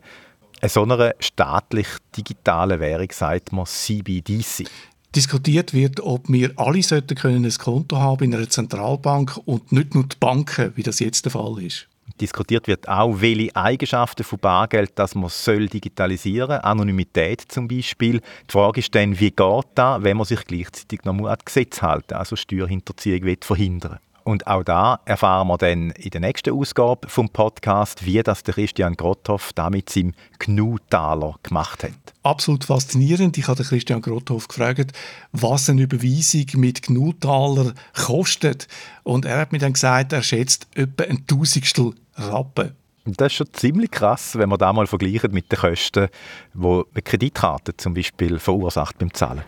Eine so einer staatlich digitalen Währung sagt man CBDC diskutiert wird, ob wir alle sollten können ein Konto haben in einer Zentralbank und nicht nur die Banken, wie das jetzt der Fall ist. Diskutiert wird auch, welche Eigenschaften von Bargeld das man soll digitalisieren soll. Anonymität zum Beispiel. Die Frage ist dann, wie geht das, wenn man sich gleichzeitig noch an Gesetz halten also Steuerhinterziehung verhindern und auch da erfahren wir dann in der nächsten Ausgabe vom Podcast, wie das der Christian Grotthoff da mit seinem GNU-Taler gemacht hat. Absolut faszinierend. Ich habe Christian Grotthoff gefragt, was eine Überweisung mit GNU-Taler kostet. Und er hat mir dann gesagt, er schätzt etwa ein Tausendstel Rappen. Das ist schon ziemlich krass, wenn man da mal vergleicht mit den Kosten, die eine Kreditkarte zum Beispiel verursacht beim Zahlen.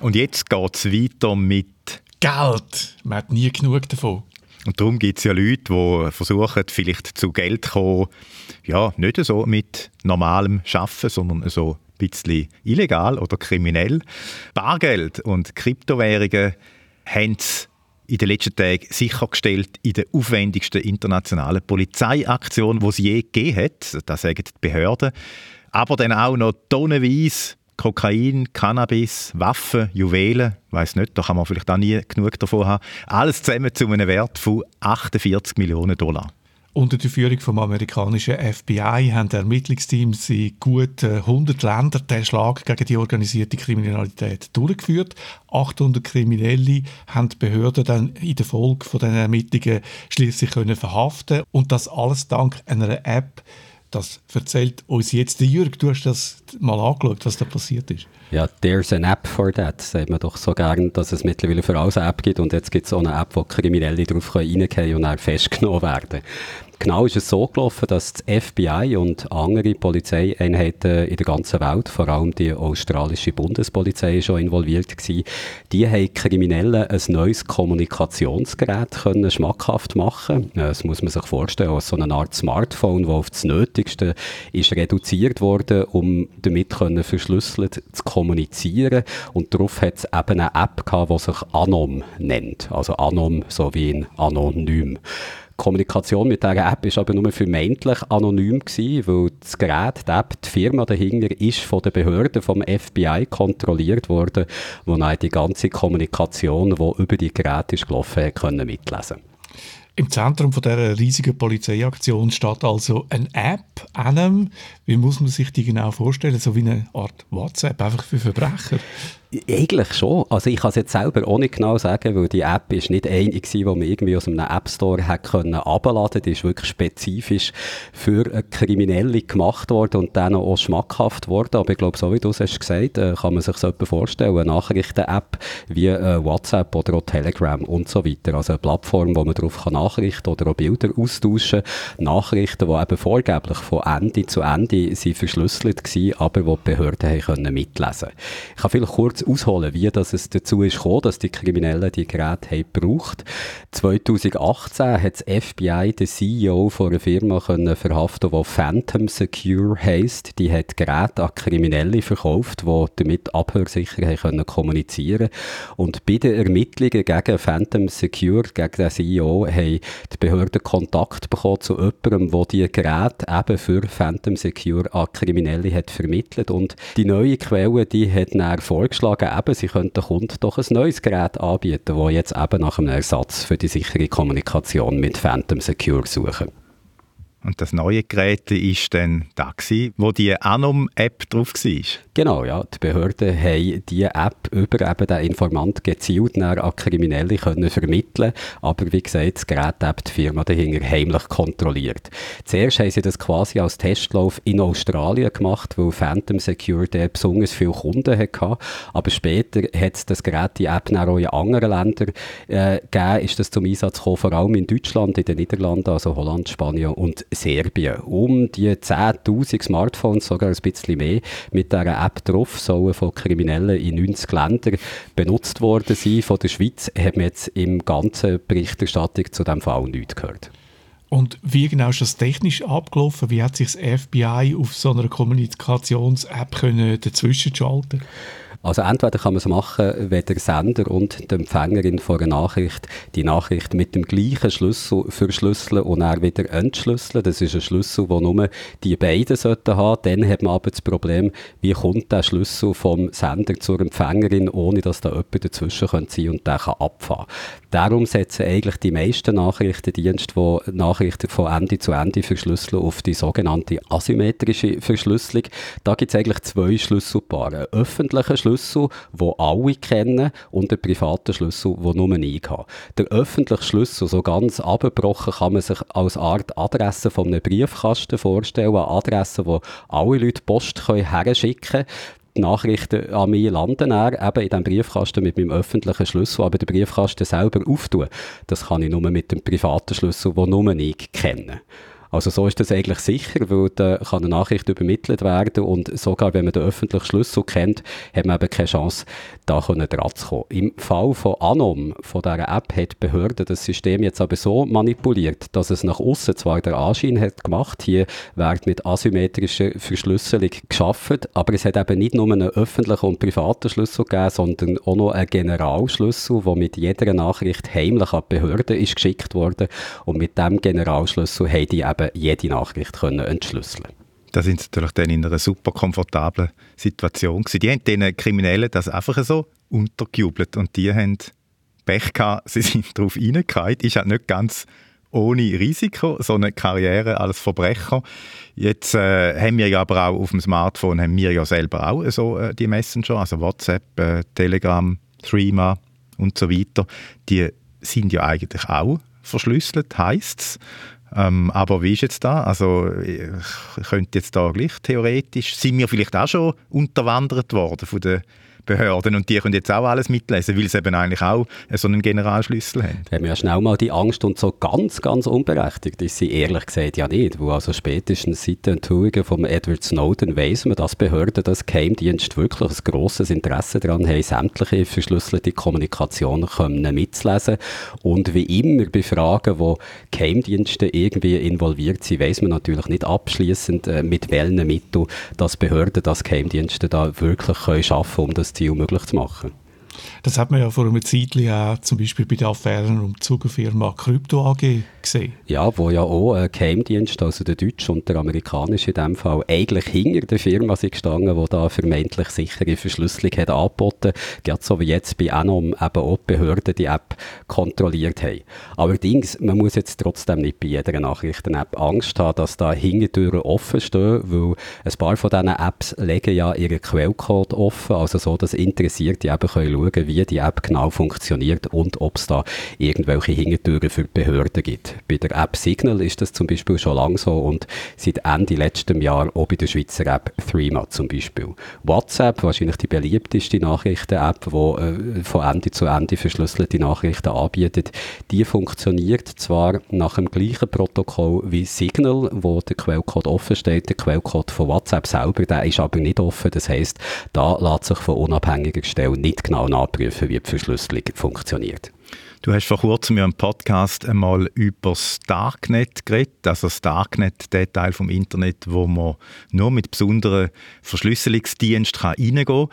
Und jetzt geht es weiter mit Geld. Man hat nie genug davon. Und darum gibt es ja Leute, die versuchen, vielleicht zu Geld zu kommen, ja, nicht so mit normalem Schaffen, sondern so ein bisschen illegal oder kriminell. Bargeld und Kryptowährungen haben es in den letzten Tagen sichergestellt in der aufwendigsten internationalen Polizeiaktion, die es je gegeben hat. Das sagen die Behörden. Aber dann auch noch tonnenweise Kokain, Cannabis, Waffen, Juwelen, weiß nicht, da kann man vielleicht auch nie genug davon haben. Alles zusammen zu einem Wert von 48 Millionen Dollar. Unter der Führung vom amerikanischen FBI haben Ermittlungsteams in gut 100 Ländern den Schlag gegen die organisierte Kriminalität durchgeführt. 800 Kriminelle haben die Behörden dann in der Folge von den Ermittlungen schließlich können verhaften und das alles dank einer App. Das erzählt uns jetzt der Jürg. Du hast das mal angeschaut, was da passiert ist. Ja, there's an app for that, sagt man doch so gern, dass es mittlerweile für alles eine App gibt und jetzt gibt es auch eine App, wo Kriminelle drauf reingehen und dann festgenommen werden. Genau ist es so gelaufen, dass das FBI und andere Polizeieinheiten in der ganzen Welt, vor allem die australische Bundespolizei schon involviert waren, die haben Kriminellen ein neues Kommunikationsgerät können schmackhaft machen. Das muss man sich vorstellen, als so eine Art Smartphone, das auf das Nötigste ist reduziert wurde, um damit können verschlüsselt zu kommunizieren. Und darauf hat es eben eine App gehabt, die sich Anom nennt. Also Anom so wie in Anonym. Kommunikation mit dieser App ist aber nur vermeintlich anonym gewesen, weil das Gerät, die App, die Firma dahinter ist von den Behörden vom FBI kontrolliert worden, wo dann die ganze Kommunikation, die über die Geräte ist gelaufen, können mitlesen. Im Zentrum von dieser riesigen Polizeiaktion steht also eine App, einem, wie muss man sich die genau vorstellen? So wie eine Art WhatsApp, einfach für Verbrecher? Eigentlich schon. Also ich kann es jetzt selber auch nicht genau sagen, weil die App ist nicht eine die man irgendwie aus einem App Store hat können abladen. Die ist wirklich spezifisch für Kriminelle gemacht worden und dann auch schmackhaft worden. Aber ich glaube, so wie du es hast gesagt, äh, kann man sich so vorstellen, eine Nachrichten-App wie äh, WhatsApp oder auch Telegram und so weiter. Also eine Plattform, wo man darauf kann Nachrichten oder auch Bilder austauschen. Nachrichten, die eben vorgeblich von Ende zu Ende sind verschlüsselt waren, aber die die Behörden haben können mitlesen. Ich kann vielleicht kurz ausholen, wie das es dazu ist gekommen, dass die Kriminellen die Geräte haben gebraucht. 2018 hat das FBI den CEO von einer Firma können verhaften, die Phantom Secure heisst. Die hat Geräte an Kriminelle verkauft, die damit abhörsicher haben können kommunizieren. Und bei den Ermittlungen gegen Phantom Secure, gegen den CEO, haben die Behörden Kontakt bekommen zu jemandem, der die Geräte eben für Phantom Secure an Kriminelle hat vermittelt. Und die neue Quelle, die hat dann vorgeschlagen, eben, sie könnten Kunden doch ein neues Gerät anbieten, das jetzt eben nach einem Ersatz für die sichere Kommunikation mit Phantom Secure suchen. Und das neue Gerät ist dann da gewesen, wo die Anom-App drauf war? Genau, ja. Die Behörden haben diese App über eben den Informant gezielt an Kriminelle können vermitteln aber wie gesagt, das Gerät hat die Firma dahinter heimlich kontrolliert. Zuerst haben sie das quasi als Testlauf in Australien gemacht, weil Phantom Security besonders viele Kunden hatte, aber später hat das Gerät die App auch in anderen Ländern äh, gegeben, ist das zum Einsatz gekommen, vor allem in Deutschland, in den Niederlanden, also Holland, Spanien und Serbien. Um die 10'000 Smartphones, sogar ein bisschen mehr, mit dieser App drauf, sollen von Kriminellen in 90 Ländern benutzt worden sein. Von der Schweiz haben wir jetzt im ganzen Berichterstattung zu diesem Fall nichts gehört. Und wie genau ist das technisch abgelaufen? Wie hat sich das FBI auf so einer Kommunikations-App dazwischen schalten also entweder kann man es machen, wenn der Sender und die Empfängerin von einer Nachricht die Nachricht mit dem gleichen Schlüssel verschlüsseln und dann wieder entschlüsseln. Das ist ein Schlüssel, den nur die beiden sollten haben. Dann hat man aber das Problem, wie kommt der Schlüssel vom Sender zur Empfängerin, ohne dass da jemand dazwischen sein könnte und der kann abfahren. Darum setzen eigentlich die meisten Nachrichtendienste, die Nachrichten von Ende zu Ende verschlüsseln, auf die sogenannte asymmetrische Verschlüsselung. Da gibt es eigentlich zwei Schlüsselpaare. Öffentliche Schlüssel Schlüssel, den alle kennen, und den privaten Schlüssel, den nur ich habe. Der öffentliche Schlüssel, so ganz abgebrochen, kann man sich als Art Adresse von einem Briefkasten vorstellen, eine Adresse, wo alle Leute Post herschicken können Nachrichten an mich landen dann eben in diesem Briefkasten mit meinem öffentlichen Schlüssel, aber den Briefkasten selber auftun, das kann ich nur mit dem privaten Schlüssel, den nur ich kenne. Also so ist das eigentlich sicher, weil da kann eine Nachricht übermittelt werden und sogar wenn man den öffentlichen Schlüssel kennt, hat man eben keine Chance, da dran zu kommen. Im Fall von Anom, von dieser App, hat die Behörde das System jetzt aber so manipuliert, dass es nach außen zwar der Anschein hat gemacht, hier wird mit asymmetrischer Verschlüsselung geschaffen, aber es hat eben nicht nur einen öffentlichen und privaten Schlüssel gegeben, sondern auch noch einen Generalschlüssel, der mit jeder Nachricht heimlich an die Behörde ist geschickt worden und mit dem Generalschlüssel haben die eben jede Nachricht können entschlüsseln Da sind sie natürlich dann in einer super komfortablen Situation gewesen. Die haben den Kriminellen das einfach so untergejubelt und die haben Pech gehabt, sie sind darauf reingefallen. Ist halt nicht ganz ohne Risiko, so eine Karriere als Verbrecher. Jetzt äh, haben wir ja aber auch auf dem Smartphone, haben wir ja selber auch so äh, die Messenger, also WhatsApp, äh, Telegram, Threema und so weiter. Die sind ja eigentlich auch verschlüsselt, heisst es. Ähm, aber wie ist jetzt da? Also ich könnte jetzt da gleich theoretisch, sind wir vielleicht auch schon unterwandert worden von der Behörden und die können jetzt auch alles mitlesen, weil sie eben eigentlich auch so einen Generalschlüssel haben. Haben wir ja schnell mal die Angst und so ganz, ganz unberechtigt ist sie ehrlich gesagt ja nicht, wo also spätestens seit den Enthüllungen von Edward Snowden weiss man, dass Behörden, das Geheimdienst wirklich ein grosses Interesse daran haben, sämtliche verschlüsselte Kommunikation können mitzulesen und wie immer bei Fragen, wo Geheimdienste irgendwie involviert sind, weiss man natürlich nicht abschließend äh, mit welchen Mitteln, dass Behörden, dass Geheimdienste da wirklich können schaffen, um das Ziel möglich zu machen. Das hat man ja vor einer Zeit auch zum Beispiel bei der Affären um Zugerfirma Krypto AG gesehen. Ja, wo ja auch ein Geheimdienst, also der deutsche und der amerikanische in dem Fall, eigentlich hinter der Firma sind gestanden, die da vermeintlich sichere Verschlüsselung hat angeboten. Gerade so wie jetzt bei Anom eben auch Behörden die App kontrolliert haben. Allerdings, man muss jetzt trotzdem nicht bei jeder Nachrichten-App Angst haben, dass da Hingentüren offen stehen, weil ein paar von diesen Apps legen ja ihren Quellcode offen, also so, dass Interessierte eben können schauen, wie die App genau funktioniert und ob es da irgendwelche Hingentüren für die Behörden gibt. Bei der App Signal ist das zum Beispiel schon lang so und seit Ende letztem Jahr auch bei der Schweizer App Threema zum Beispiel. WhatsApp, wahrscheinlich die beliebteste Nachrichten-App, die äh, von Ende zu Ende verschlüsselte Nachrichten anbietet, die funktioniert zwar nach dem gleichen Protokoll wie Signal, wo der Quellcode offen steht. Der Quellcode von WhatsApp selber, der ist aber nicht offen. Das heißt, da lässt sich von unabhängiger Stelle nicht genau nachprüfen, wie die Verschlüsselung funktioniert. Du hast vor kurzem ja im Podcast einmal über das Darknet geredet, also das Darknet, der Teil vom Internet, wo man nur mit besonderen Verschlüsselungsdiensten reingehen kann.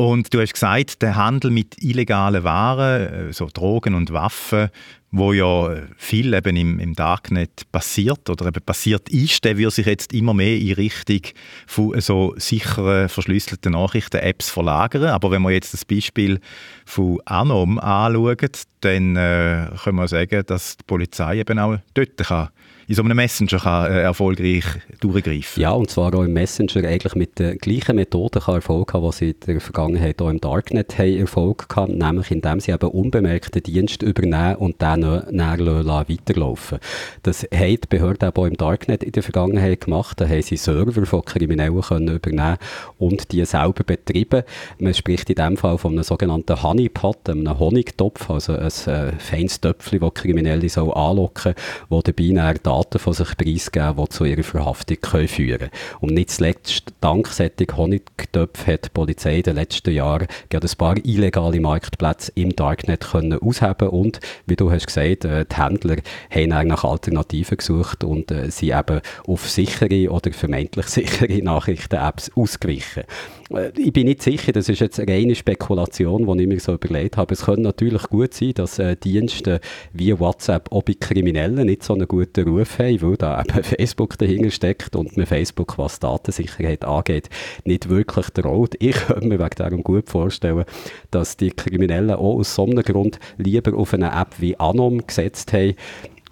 Und du hast gesagt, der Handel mit illegalen Waren, äh, so Drogen und Waffen, wo ja viel eben im, im Darknet passiert oder eben passiert ist, der wird sich jetzt immer mehr in Richtung von so sicheren, verschlüsselten Nachrichten-Apps verlagern. Aber wenn wir jetzt das Beispiel von Anom anschauen, dann äh, können wir sagen, dass die Polizei eben auch dort kann in so einem Messenger kann, äh, erfolgreich durchgreifen Ja, und zwar auch im Messenger eigentlich mit der gleichen Methode kann Erfolg haben, was sie in der Vergangenheit auch im Darknet haben Erfolg gehabt, nämlich indem sie eben unbemerkte Dienst übernehmen und dann näher weiterlaufen Das haben die Behörden auch im Darknet in der Vergangenheit gemacht. Da haben sie Server von Kriminellen können übernehmen und die selber betreiben. Man spricht in dem Fall von einem sogenannten Honeypot, einem Honigtopf, also ein äh, feines Töpfchen, das Kriminelle so anlocken, wo dabei dann Daten von sich preisgeben, die zu ihrer Verhaftung können führen können. Und nicht zuletzt, dank solcher Honigtöpfe hat die Polizei in den letzten Jahren gerade ein paar illegale Marktplätze im Darknet können ausheben und, wie du hast gesagt, äh, die Händler haben nach Alternativen gesucht und äh, sie eben auf sichere oder vermeintlich sichere Nachrichten-Apps ausgewichen. Äh, ich bin nicht sicher, das ist jetzt eine reine Spekulation, die ich mir so überlegt habe. Es könnte natürlich gut sein, dass äh, Dienste wie WhatsApp auch bei Kriminellen nicht so einen guten Ruf haben, weil da eben Facebook dahinter steckt und mir Facebook, was Datensicherheit angeht, nicht wirklich traut. Ich könnte mir wegen darum gut vorstellen, dass die Kriminellen auch aus so einem Grund lieber auf eine App wie Anom gesetzt haben.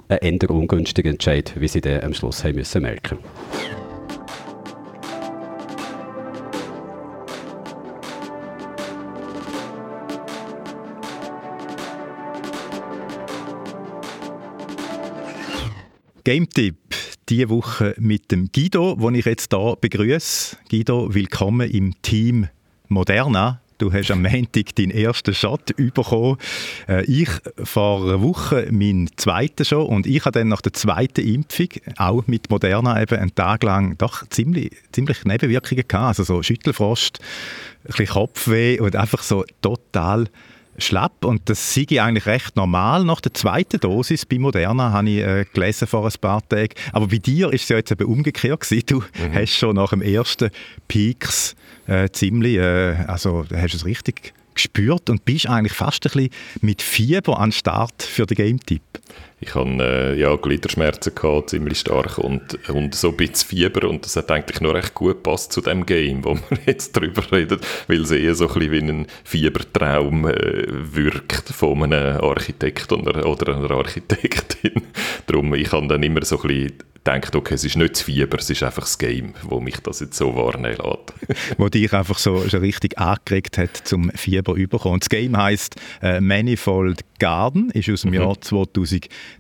Ein eher ungünstiger Entscheid, wie sie dann am Schluss haben müssen merken Game-Tipp diese Woche mit dem Guido, den ich jetzt hier begrüße. Guido, willkommen im Team Moderna. Du hast am Montag deinen ersten Shot bekommen. Äh, ich vor einer Woche meinen zweiten schon und ich habe dann nach der zweiten Impfung, auch mit Moderna, eben einen Tag lang doch ziemlich, ziemlich Nebenwirkungen gehabt. Also so Schüttelfrost, ein bisschen Kopfweh und einfach so total schlapp und das sei eigentlich recht normal nach der zweiten Dosis bei Moderna, habe ich äh, gelesen vor ein paar Tagen. Aber bei dir ist es ja jetzt eben umgekehrt gewesen. Du mhm. hast schon nach dem ersten Peaks äh, ziemlich, äh, also hast es richtig gespürt und bist eigentlich fast ein bisschen mit Fieber an Start für den Game-Tipp. Ich hatte äh, ja, Gliederschmerzen, gehabt, ziemlich stark und, und so ein bisschen Fieber und das hat eigentlich noch recht gut gepasst zu dem Game, wo wir jetzt drüber reden, weil es eher so ein bisschen wie ein Fiebertraum äh, wirkt von einem Architekt oder, oder einer Architektin. Darum, ich habe dann immer so ein bisschen gedacht, okay, es ist nicht das Fieber, es ist einfach das Game, wo mich das jetzt so wahrnehmen lässt. wo dich einfach so schon richtig angeregt hat, zum Fieber überkommen. Das Game heisst äh, Manifold Garden, ist aus dem mhm. Jahr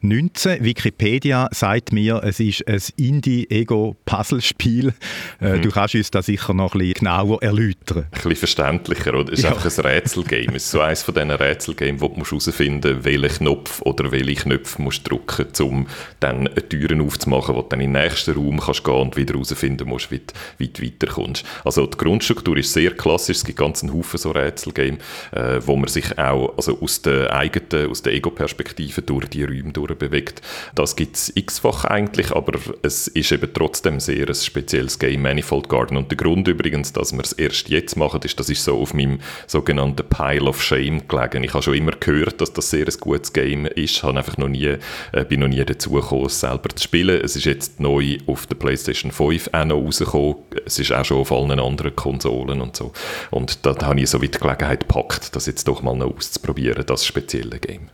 2019. Wikipedia sagt mir, es ist ein Indie-Ego-Puzzlespiel. Mhm. Du kannst uns das sicher noch ein bisschen genauer erläutern. Ein bisschen verständlicher, oder? Es ist ja. einfach ein Rätselgame. Es ist so eines von diesen Rätselgames, wo du herausfinden musst, welchen Knopf oder welche Knöpfe musst du drücken musst, um dann Türen aufzumachen, wo du dann in den nächsten Raum kannst gehen und wieder herausfinden musst, wie du, wie du weiterkommst. Also die Grundstruktur ist sehr klassisch. Es gibt ganz einen Haufen so Rätselgame, äh, wo man sich auch also aus der eigenen aus der Ego-Perspektive durch die Räume durchbewegt. Das gibt es x-fach eigentlich, aber es ist eben trotzdem sehr ein spezielles Game, Manifold Garden. Und der Grund übrigens, dass wir es erst jetzt machen, ist, das ist so auf meinem sogenannten Pile of Shame gelegen. Ich habe schon immer gehört, dass das sehr ein gutes Game ist, habe einfach noch nie, äh, bin noch nie dazu gekommen, es selber zu spielen. Es ist jetzt neu auf der PlayStation 5 auch noch rausgekommen. Es ist auch schon auf allen anderen Konsolen und so. Und da habe ich so weit die Gelegenheit gepackt, das jetzt doch mal noch auszuprobieren, das spezielle Game.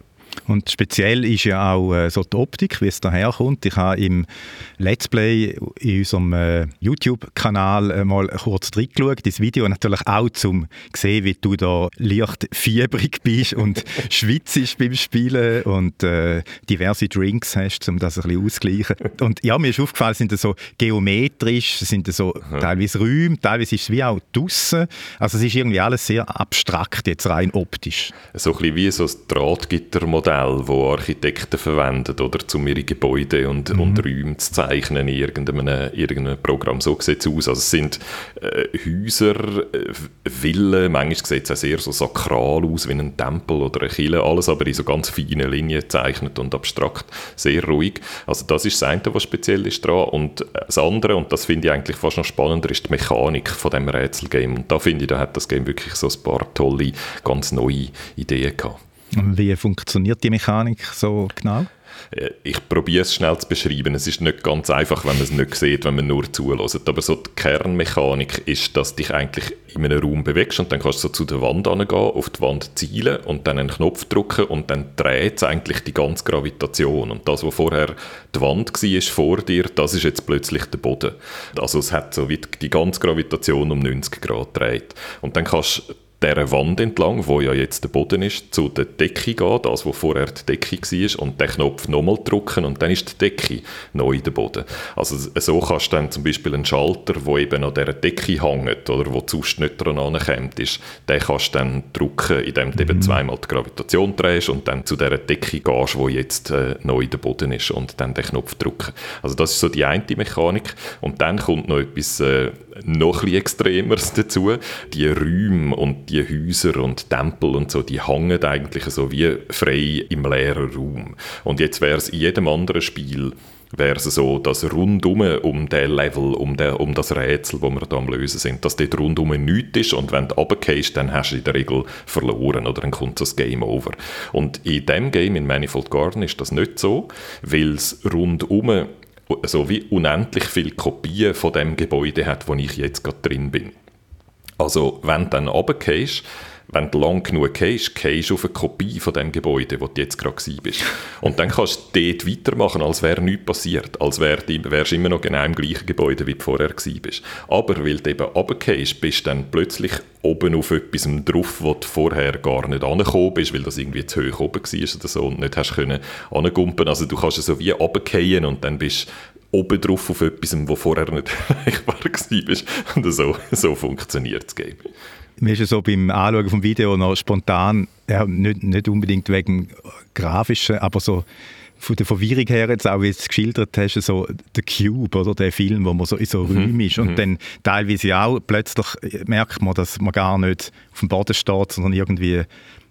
Und speziell ist ja auch äh, so die Optik, wie es daherkommt. Ich habe im Let's Play in unserem äh, YouTube-Kanal äh, mal kurz reingeschaut, das Video natürlich auch zum sehen, wie du da leicht fiebrig bist und schwitzt beim Spielen und äh, diverse Drinks hast, um das ein bisschen auszugleichen. Und ja, mir ist aufgefallen, sind so geometrisch, sind so mhm. teilweise Räume, teilweise ist es wie auch draussen. Also es ist irgendwie alles sehr abstrakt, jetzt rein optisch. So ein bisschen wie so ein Drahtgittermodell Modell, wo Architekten verwenden, oder, um ihre Gebäude und, mhm. und Räume zu zeichnen in irgendeinem, irgendeinem Programm. So sieht es aus. Also es sind äh, Häuser, äh, Villen, manchmal sieht es auch sehr so sakral aus, wie ein Tempel oder eine Kille, alles aber in so ganz feinen Linien gezeichnet und abstrakt, sehr ruhig. Also das ist das eine, was speziell ist dran. Und das andere, und das finde ich eigentlich fast noch spannender, ist die Mechanik von dem Rätselgame. Und da finde ich, da hat das Game wirklich so ein paar tolle, ganz neue Ideen gehabt. Wie funktioniert die Mechanik so genau? Äh, ich probiere es schnell zu beschreiben. Es ist nicht ganz einfach, wenn man es nicht sieht, wenn man nur zulässt. Aber so die Kernmechanik ist, dass dich eigentlich in einem Raum bewegst und dann kannst du so zu der Wand gehen, auf die Wand zielen und dann einen Knopf drücken und dann dreht es eigentlich die ganze Gravitation. Und das, was vorher die Wand war vor dir, das ist jetzt plötzlich der Boden. Also es hat so wie die ganze Gravitation um 90 Grad dreht. Und dann kannst dieser Wand entlang, wo ja jetzt der Boden ist, zu der Decke gehen, das, wo vorher die Decke war, und den Knopf nochmal drücken und dann ist die Decke neu der Boden. Also so kannst du dann zum Beispiel einen Schalter, der eben an dieser Decke hängt oder wo sonst nicht dran ankommt, ist, den kannst du dann drücken, indem du mhm. eben zweimal die Gravitation drehst und dann zu dieser Decke gehst, wo jetzt äh, neu der Boden ist und dann den Knopf drücken. Also das ist so die eine Mechanik und dann kommt noch etwas äh, noch ein Extremeres dazu. Die Räume und die Häuser und Tempel und so, die hängen eigentlich so wie frei im leeren Raum. Und jetzt wäre es in jedem anderen Spiel wäre es so, dass rundum um den Level, um, den, um das Rätsel, wo wir da am Lösen sind, dass dort rundum nichts ist und wenn du runtergehst, dann hast du in der Regel verloren oder dann kommt das Game over. Und in dem Game, in Manifold Garden, ist das nicht so, weil es rundum so wie unendlich viele Kopien von dem Gebäude hat, wo ich jetzt gerade drin bin. Also wenn du dann runtergehst, wenn du lang genug gehst, gehst du auf eine Kopie von dem Gebäude, wo du jetzt gerade bist. Und dann kannst du dort weitermachen, als wäre nichts passiert, als wärst du immer noch genau im gleichen Gebäude, wie du vorher bist. Aber weil du eben runtergehst, bist du dann plötzlich oben auf etwas drauf, wo du vorher gar nicht angekommen bist, weil das irgendwie zu hoch oben war oder so und nicht hast können angumpen. Also du kannst so wie runtergehen und dann bist oben drauf auf etwas, wo vorher nicht erreichbar war. Und so, so funktioniert das Game. Mir ist ja so beim Anschauen vom Video noch spontan, ja, nicht, nicht unbedingt wegen Grafischen, aber so von der Verwirrung her jetzt auch, wie du es geschildert hast, so der Cube, oder der Film, wo man so in so mhm. Räumen ist und mhm. dann teilweise auch plötzlich merkt man, dass man gar nicht auf dem Boden steht, sondern irgendwie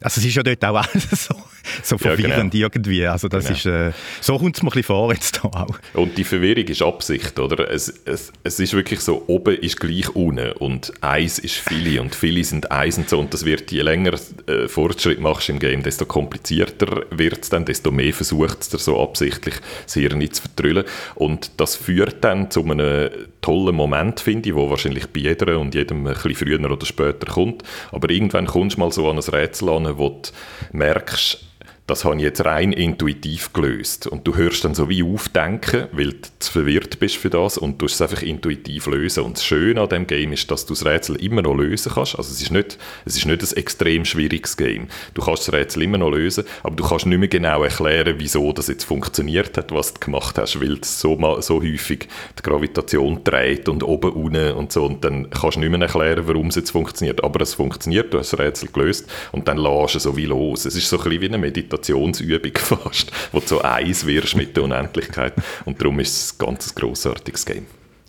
Also es ist ja dort auch alles so, so verwirrend ja, genau. irgendwie. Also das genau. ist, äh, so kommt es mir ein bisschen vor jetzt da auch. Und die Verwirrung ist Absicht, oder? Es, es, es ist wirklich so, oben ist gleich unten und eins ist viele und viele sind eins und so und das wird, je länger äh, Fortschritt machst im Game, desto komplizierter wird es dann, desto mehr versucht es dir so absichtlich sehr nicht zu vertrüllen und das führt dann zu einem tollen Moment, finde ich, wo wahrscheinlich bei jeder und jedem ein bisschen früher oder später kommt, aber irgendwann kommst du mal so an ein Rätsel an, wo du merkst, das habe ich jetzt rein intuitiv gelöst. Und du hörst dann so wie aufdenken, weil du zu verwirrt bist für das und du es einfach intuitiv lösen. Und das Schöne an dem Game ist, dass du das Rätsel immer noch lösen kannst. Also es ist nicht, es ist nicht ein extrem schwieriges Game. Du kannst das Rätsel immer noch lösen, aber du kannst nicht mehr genau erklären, wieso das jetzt funktioniert hat, was du gemacht hast, weil es so, so häufig die Gravitation dreht und oben, unten und so. Und dann kannst du nicht mehr erklären, warum es jetzt funktioniert. Aber es funktioniert, du hast das Rätsel gelöst und dann lässt du so wie los. Es ist so ein bisschen wie eine Meditation Meditationsübung fast, wo du so eins wirst mit der Unendlichkeit. Und darum ist es ein ganz grossartiges Game.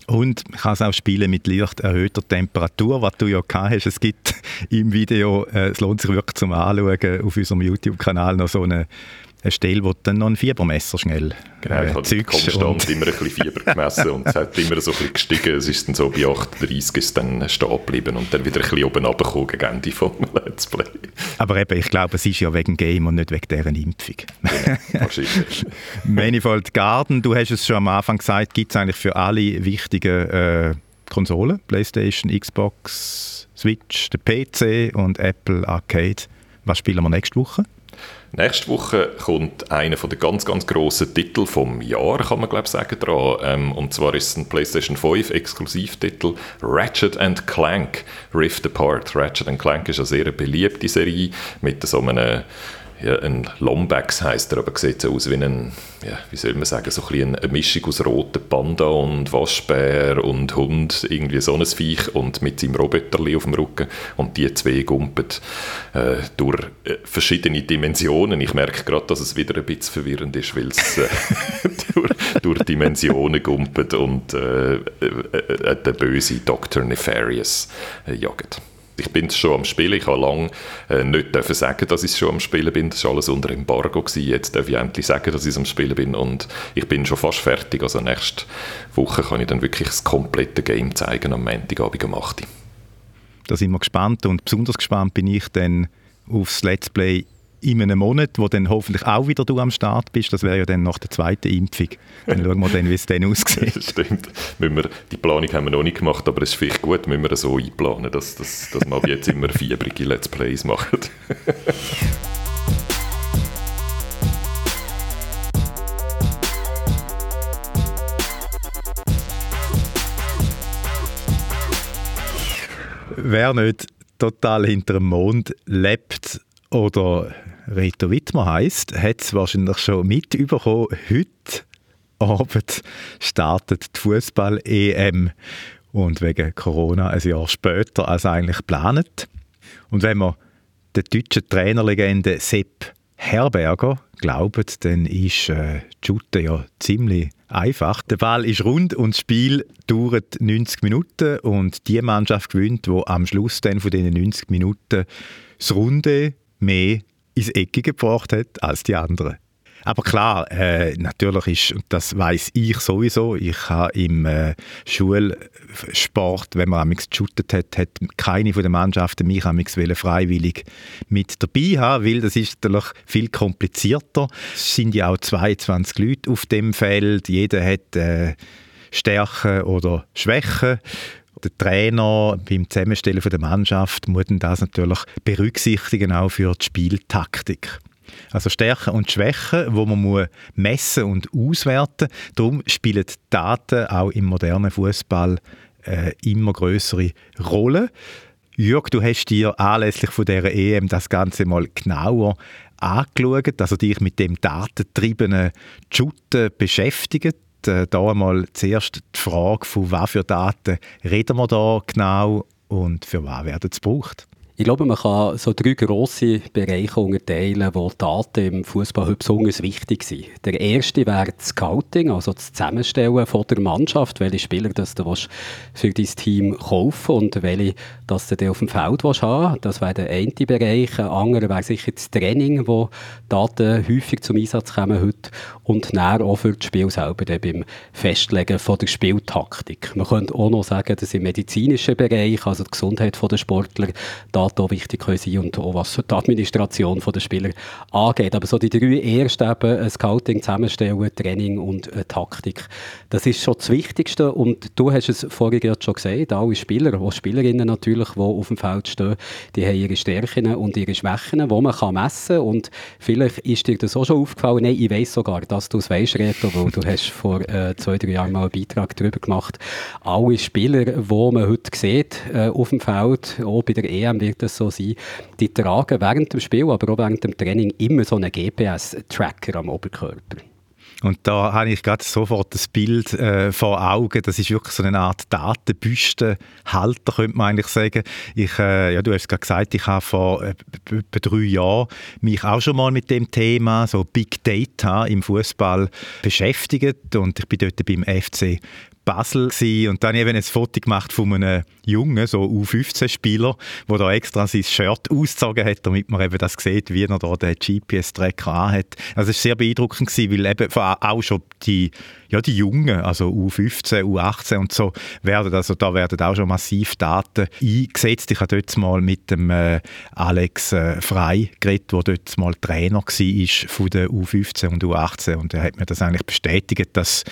Und man kann es auch spielen mit leicht erhöhter Temperatur, was du ja gehabt hast. Es gibt im Video, äh, es lohnt sich wirklich zum Anschauen, auf unserem YouTube-Kanal noch so eine eine Stelle, wo du dann noch ein Fiebermesser schnell Genau, äh, ich habe konstant immer ein bisschen Fieber gemessen und es hat immer so ein bisschen gestiegen. Es ist dann so bei 38 ist dann stehen geblieben und dann wieder ein bisschen oben runtergekommen gegen Ende vom Let's Play. Aber eben, ich glaube, es ist ja wegen Game und nicht wegen deren Impfung. Genau, wahrscheinlich. Manifold Garden, du hast es schon am Anfang gesagt, gibt es eigentlich für alle wichtigen äh, Konsolen, Playstation, Xbox, Switch, der PC und Apple Arcade. Was spielen wir nächste Woche? Nächste Woche kommt einer der ganz, ganz grossen Titel vom Jahr, kann man glaube ich sagen, dran. Ähm, und zwar ist es ein PlayStation 5 Exklusivtitel Ratchet Clank Rift Apart. Ratchet Clank ist eine sehr beliebte Serie mit so einem ja, ein Lombax heißt er, aber sieht so aus wie ein, ja, wie soll man sagen, so ein eine Mischung aus roten Panda und Waschbär und Hund, irgendwie so ein Viech und mit seinem Roboterli auf dem Rücken und die zwei gumpen äh, durch äh, verschiedene Dimensionen. Ich merke gerade, dass es wieder ein bisschen verwirrend ist, weil es äh, durch, durch, Dimensionen gumpet und äh, äh, äh, der böse Dr. Nefarious jagt ich bin schon am Spielen. Ich habe lange äh, nicht dürfen sagen, dass ich schon am Spielen bin. Das war alles unter Embargo. Gewesen. Jetzt darf ich endlich sagen, dass ich am Spielen bin. Und ich bin schon fast fertig. Also nächste Woche kann ich dann wirklich das komplette Game zeigen am Montagabend um 8 Da sind wir gespannt. Und besonders gespannt bin ich dann aufs Let's Play in einem Monat, wo dann hoffentlich auch wieder du am Start bist. Das wäre ja dann nach der zweiten Impfung. Dann schauen wir dann, wie es dann aussieht. Stimmt. Wir, die Planung haben wir noch nicht gemacht, aber es ist vielleicht gut, wenn wir so einplanen, dass, dass, dass wir jetzt immer fiebrige Let's Plays machen. Wer nicht total hinter dem Mond lebt oder Reto Wittmer heisst, hat es wahrscheinlich schon mitbekommen. Heute Abend startet die Fußball-EM und wegen Corona ein Jahr später als eigentlich geplant. Und wenn man der deutschen Trainerlegende Sepp Herberger glaubt, dann ist äh, die Shooter ja ziemlich einfach. Der Ball ist rund und das Spiel dauert 90 Minuten und die Mannschaft gewinnt, wo am Schluss dann von diesen 90 Minuten das Runde mehr ins Ecke gebracht hat als die anderen. Aber klar, äh, natürlich ist, und das weiß ich sowieso, ich habe im äh, Schulsport, wenn man amigs geshootet hat, hat keine von den Mannschaften mich amigs freiwillig mit dabei haben, weil das ist natürlich viel komplizierter. Es sind ja auch 22 Leute auf dem Feld, jeder hat äh, Stärken oder Schwächen der Trainer beim Zusammenstellen der Mannschaft muss das natürlich berücksichtigen, auch für die Spieltaktik. Also Stärken und Schwächen, wo man muss messen und auswerten. Darum spielen Daten auch im modernen Fußball äh, immer größere Rolle. Jörg, du hast dir anlässlich von der EM das Ganze mal genauer angeschaut, also dich mit dem datentriebenen Shooten beschäftigt äh, da einmal zuerst die Frage, von was für Daten reden wir da genau und für was werden sie gebraucht? Ich glaube, man kann so drei grosse Bereiche unterteilen, wo Daten im Fußball besonders wichtig sind. Der erste wäre das Scouting, also das Zusammenstellen von der Mannschaft, welche Spieler das du für dein Team kaufen und welche das du auf dem Feld haben Das wäre der eine Bereich. Ein anderer wäre sicher das Training, wo Daten häufig zum Einsatz kommen heute und dann auch für das Spiel selber beim Festlegen von der Spieltaktik. Man könnte auch noch sagen, dass im medizinischen Bereich, also die Gesundheit der Sportler, da Daten wichtig können sein und auch was die Administration der Spieler angeht. Aber so die drei ersten eben, Scouting, Zusammenstellen, Training und äh, Taktik, das ist schon das Wichtigste und du hast es vorhin schon gesagt, alle Spieler, auch Spielerinnen natürlich, die auf dem Feld stehen, die haben ihre Stärken und ihre Schwächen, die man kann messen kann. Und vielleicht ist dir das auch schon aufgefallen, nein, ich weiß sogar, dass du es weißt, Reto, weil du hast vor äh, zwei, drei Jahren mal einen Beitrag darüber gemacht, alle Spieler, die man heute sieht äh, auf dem Feld, auch bei der EM wird das so sein, die tragen während dem Spiel, aber auch während dem Training immer so einen GPS-Tracker am Oberkörper. Und da habe ich gerade sofort das Bild äh, vor Augen. Das ist wirklich so eine Art Datenbüstenhalter, könnte man eigentlich sagen. Ich, äh, ja, du hast es gerade gesagt, ich habe vor äh, etwa drei Jahren mich auch schon mal mit dem Thema so Big Data im Fußball beschäftigt und ich bin dort beim FC Basel gewesen. und dann eben ein Foto gemacht von einem Jungen, so U15-Spieler, der da extra sein Shirt ausgezogen hat, damit man eben das sieht, wie er da den GPS-Tracker hat. Also es war sehr beeindruckend gewesen, weil eben auch schon die, ja, die Jungen, also U15, U18 und so, werden, also da werden auch schon massiv Daten eingesetzt. Ich habe dort mal mit dem äh, Alex äh, Frey geredet, der dort mal Trainer war von der U15 und U18 und er hat mir das eigentlich bestätigt, dass,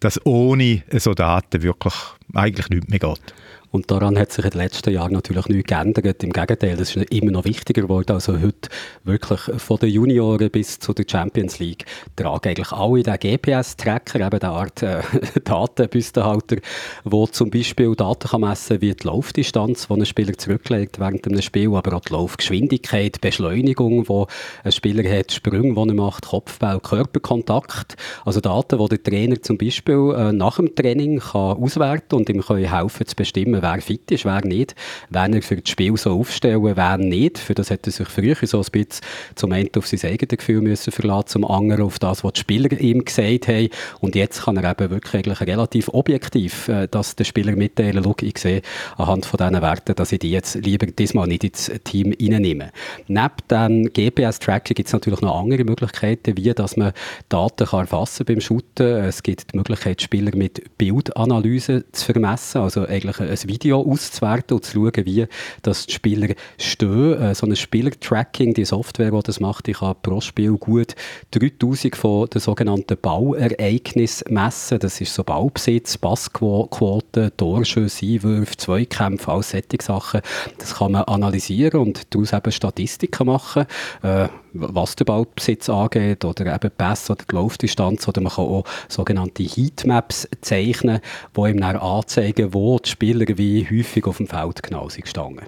dass ohne so Daten wirklich eigentlich nichts mehr geht. Und daran hat sich in den letzten Jahren natürlich nichts geändert. Im Gegenteil, das ist immer noch wichtiger geworden. Also heute wirklich von den Junioren bis zu der Champions League tragen eigentlich alle den GPS-Tracker, eben der Art äh, Datenbüstenhalter, wo zum Beispiel Daten kann messen wie die Laufdistanz, die ein Spieler zurücklegt während einem Spiel, aber auch die Laufgeschwindigkeit, Beschleunigung, die ein Spieler hat, Sprünge, die er macht, Kopfball, Körperkontakt. Also Daten, die der Trainer zum Beispiel äh, nach dem Training kann auswerten und ihm können helfen zu bestimmen, wer fit ist, wer nicht, wenn er für das Spiel so aufstellen, wer nicht. Für das hätte er sich früher so ein bisschen zum einen auf sein eigenes Gefühl müssen verlassen, zum anderen auf das, was die Spieler ihm gesagt haben. Und jetzt kann er eben wirklich eigentlich relativ objektiv äh, das den Spieler mitteilen, schau, ich sehe anhand von diesen Werten, dass ich die jetzt lieber diesmal nicht ins Team reinnehme. Neben dem GPS-Tracking gibt es natürlich noch andere Möglichkeiten, wie dass man Daten kann erfassen beim Shooten. Es gibt die Möglichkeit, Spieler mit Bildanalyse zu vermessen, also eigentlich ein Video auszuwerten und zu schauen, wie das die Spieler stehen. Äh, so ein Spielertracking, die Software, die das macht, ich kann pro Spiel gut 3000 von den sogenannten Bauereignissen messen. Das ist so Baubesitz, Passquote, Torschüsse, Einwürfe, Zweikämpfe, all solche Sachen. Das kann man analysieren und daraus eben Statistiken machen, äh, was den Baubesitz angeht oder eben Pass oder die Laufdistanz oder man kann auch sogenannte Heatmaps zeichnen, die ihm dann anzeigen, wo die Spieler wie häufig auf dem Feld genau sind gestanden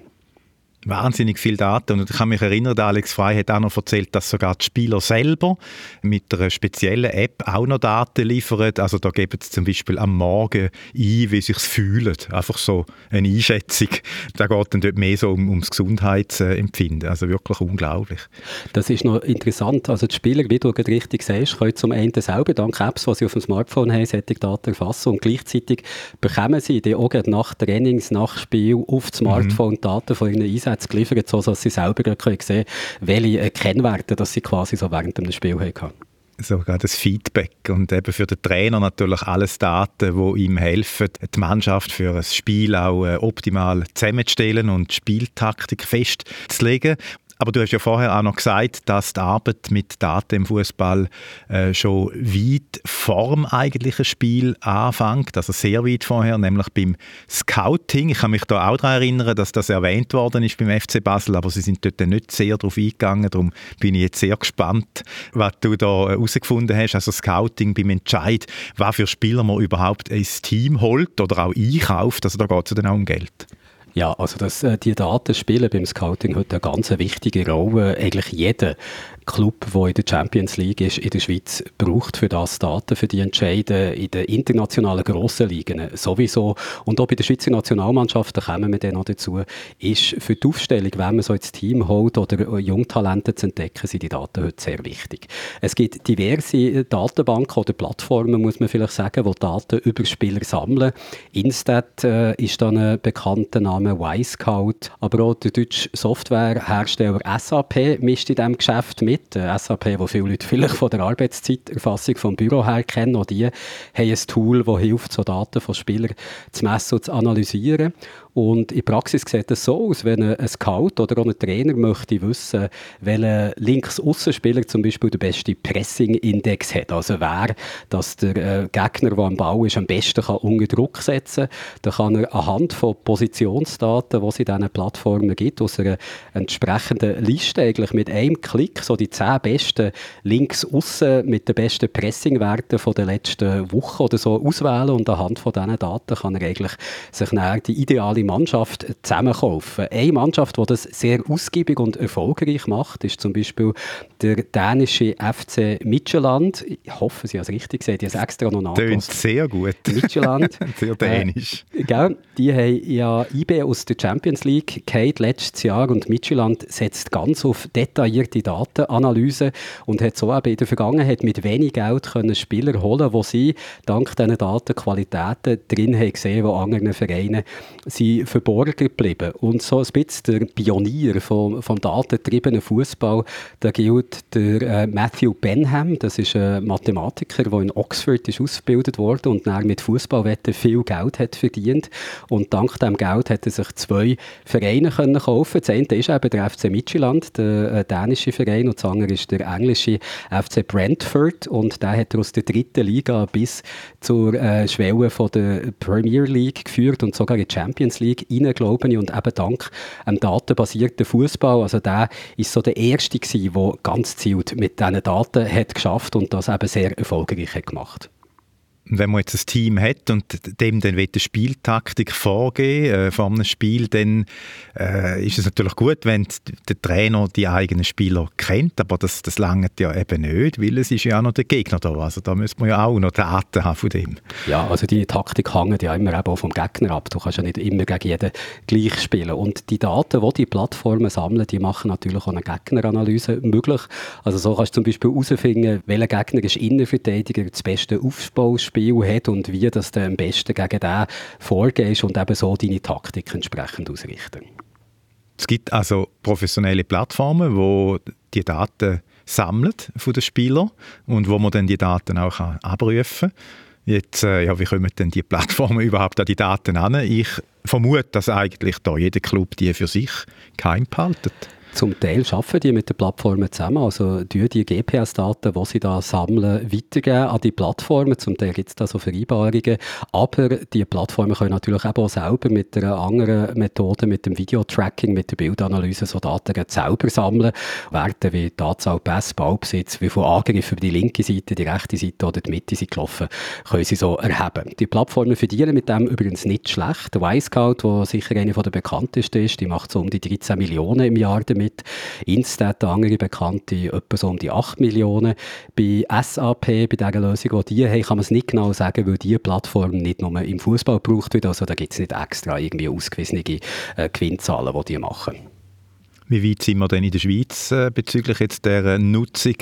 wahnsinnig viele Daten. Und ich kann mich erinnern, Alex Frey hat auch noch erzählt, dass sogar die Spieler selber mit einer speziellen App auch noch Daten liefern. Also da geben sie zum Beispiel am Morgen ein, wie sie sich fühlen. Einfach so eine Einschätzung. Da geht dann dort mehr so um, ums Gesundheitsempfinden. Also wirklich unglaublich. Das ist noch interessant. Also die Spieler, wie du richtig sagst, können zum einen selber dank Apps, die sie auf dem Smartphone haben, solche Daten erfassen und gleichzeitig bekommen sie die auch nach Trainings, nach Spiel auf dem mhm. Smartphone. Daten von ihren Einsätzen Insights geliefert, sodass sie selber sehen können, welche äh, Kennwerte dass sie quasi so während dem Spiel haben sogar das Feedback und eben für den Trainer natürlich alles Daten, die ihm helfen, die Mannschaft für ein Spiel auch äh, optimal zusammenzustellen und die Spieltaktik festzulegen. Aber du hast ja vorher auch noch gesagt, dass die Arbeit mit Daten im Fußball äh, schon weit vorm eigentlichen Spiel anfängt, also sehr weit vorher, nämlich beim Scouting. Ich kann mich da auch daran erinnern, dass das erwähnt worden ist beim FC Basel, aber sie sind dort nicht sehr darauf eingegangen. Darum bin ich jetzt sehr gespannt, was du da herausgefunden hast. Also Scouting beim Entscheid, was für Spieler man überhaupt ins Team holt oder auch einkauft. Also da geht es dann auch um Geld. Ja, also das, äh, die Daten spielen beim Scouting heute eine ganz wichtige Rolle. Eigentlich jeder Club, der in der Champions League ist, in der Schweiz, braucht für das Daten, für die Entscheide in den internationalen grossen Ligen sowieso. Und auch bei der Schweizer Nationalmannschaft, da kommen wir dann noch dazu, ist für die Aufstellung, wenn man so ins Team holt oder Jungtalente zu entdecken, sind die Daten heute sehr wichtig. Es gibt diverse Datenbanken oder Plattformen, muss man vielleicht sagen, die Daten über Spieler sammeln. Instat äh, ist dann ein bekannter Name, Y-Scout, aber auch der deutsche Softwarehersteller SAP mischt in diesem Geschäft mit. Äh, SAP, wo viele Leute vielleicht von der Arbeitszeiterfassung vom Büro her kennen, auch die haben ein Tool, das hilft, so Daten von Spielern zu messen und zu analysieren. Und in Praxis sieht es so aus, wenn ein Scout oder auch ein Trainer möchte wissen, welcher Links-Aussenspieler zum Beispiel den besten Pressing-Index hat, also wer dass der äh, Gegner, der am Bau ist, am besten kann unter Druck setzen kann, dann kann er anhand von Positionsdaten, die es in diesen Plattformen gibt, aus einer entsprechenden Liste eigentlich mit einem Klick so die zehn besten Links-Aussen mit den besten Pressing-Werten der letzten Woche oder so auswählen. Und anhand von diesen Daten kann er eigentlich sich näher die ideale Mannschaft zusammenkaufen. Eine Mannschaft, die das sehr ausgiebig und erfolgreich macht, ist zum Beispiel der dänische FC Midtjylland. Ich hoffe, Sie haben es richtig gesagt, ich habe es extra noch nachgedacht. sehr gut. Midtjylland. sehr dänisch. Äh, gell? Die haben ja IB aus der Champions League gehabt letztes Jahr und Midtjylland setzt ganz auf detaillierte Datenanalyse und hat so eben in der Vergangenheit mit wenig Geld können Spieler holen, wo sie dank diesen Datenqualitäten drin haben gesehen, wo anderen Vereinen sie verborgen geblieben. Und so ein bisschen der Pionier vom, vom datentriebenen Fußball, da gilt der äh, Matthew Benham. Das ist ein Mathematiker, der in Oxford ist ausgebildet wurde und dann mit Fußballwetten viel Geld hat verdient. Und dank dem Geld hat er sich zwei Vereine können kaufen. Das eine ist eben der FC Midtjylland, der äh, dänische Verein, und das andere ist der englische FC Brentford. Und der hat er aus der dritten Liga bis zur äh, Schwelle von der Premier League geführt und sogar in die Champions League rein, glaube ich. Und eben dank einem datenbasierten Fußball, also der ist so der Erste gewesen, der ganz gezielt mit diesen Daten hat geschafft und das eben sehr erfolgreich hat gemacht wenn man jetzt ein Team hat und dem dann eine Spieltaktik vorgeben äh, vor einem Spiel, dann äh, ist es natürlich gut, wenn der Trainer die eigenen Spieler kennt, aber das, das langt ja eben nicht, weil es ist ja auch noch der Gegner da. Also da müsste man ja auch noch Daten haben von dem. Ja, also die Taktik hängt ja immer eben auch vom Gegner ab. Du kannst ja nicht immer gegen jeden gleich spielen. Und die Daten, die die Plattformen sammeln, die machen natürlich auch eine Gegneranalyse möglich. Also so kannst du zum Beispiel herausfinden, welcher Gegner ist Innenverteidiger das beste Aufbauspiel Spiel hat und wie das am besten gegen den vorgehst und eben so deine Taktik entsprechend ausrichten. Es gibt also professionelle Plattformen, wo die Daten sammeln von den Spielern und wo man dann die Daten auch abrufen kann. Jetzt, äh, ja, wie kommen denn die Plattformen überhaupt an die Daten an? Ich vermute, dass eigentlich da jeder Club die für sich geheim behaltet. Zum Teil arbeiten die mit den Plattformen zusammen, also die, GPS-Daten, die sie da sammeln, weitergeben an die Plattformen. Zum Teil gibt es da so Vereinbarungen, aber die Plattformen können natürlich auch selber mit einer anderen Methode, mit dem Videotracking, mit der Bildanalyse so Daten selber sammeln. Werte wie die Anzahl Pass, Ballbesitz, wie viele Angriffe über die linke Seite, die rechte Seite oder die Mitte sind gelaufen, können sie so erheben. Die Plattformen verdienen mit dem übrigens nicht schlecht. Y-Scout, der sicher eine der bekanntesten ist, die macht so um die 13 Millionen im Jahr damit mit Instat, andere Bekannte, etwa so um die 8 Millionen. Bei SAP, bei dieser Lösung, die die haben, kann man es nicht genau sagen, weil diese Plattform nicht nur im Fußball gebraucht wird. Also da gibt es nicht extra irgendwie ausgewiesene äh, Gewinnzahlen, die die machen. Wie weit sind wir denn in der Schweiz äh, bezüglich jetzt der Nutzung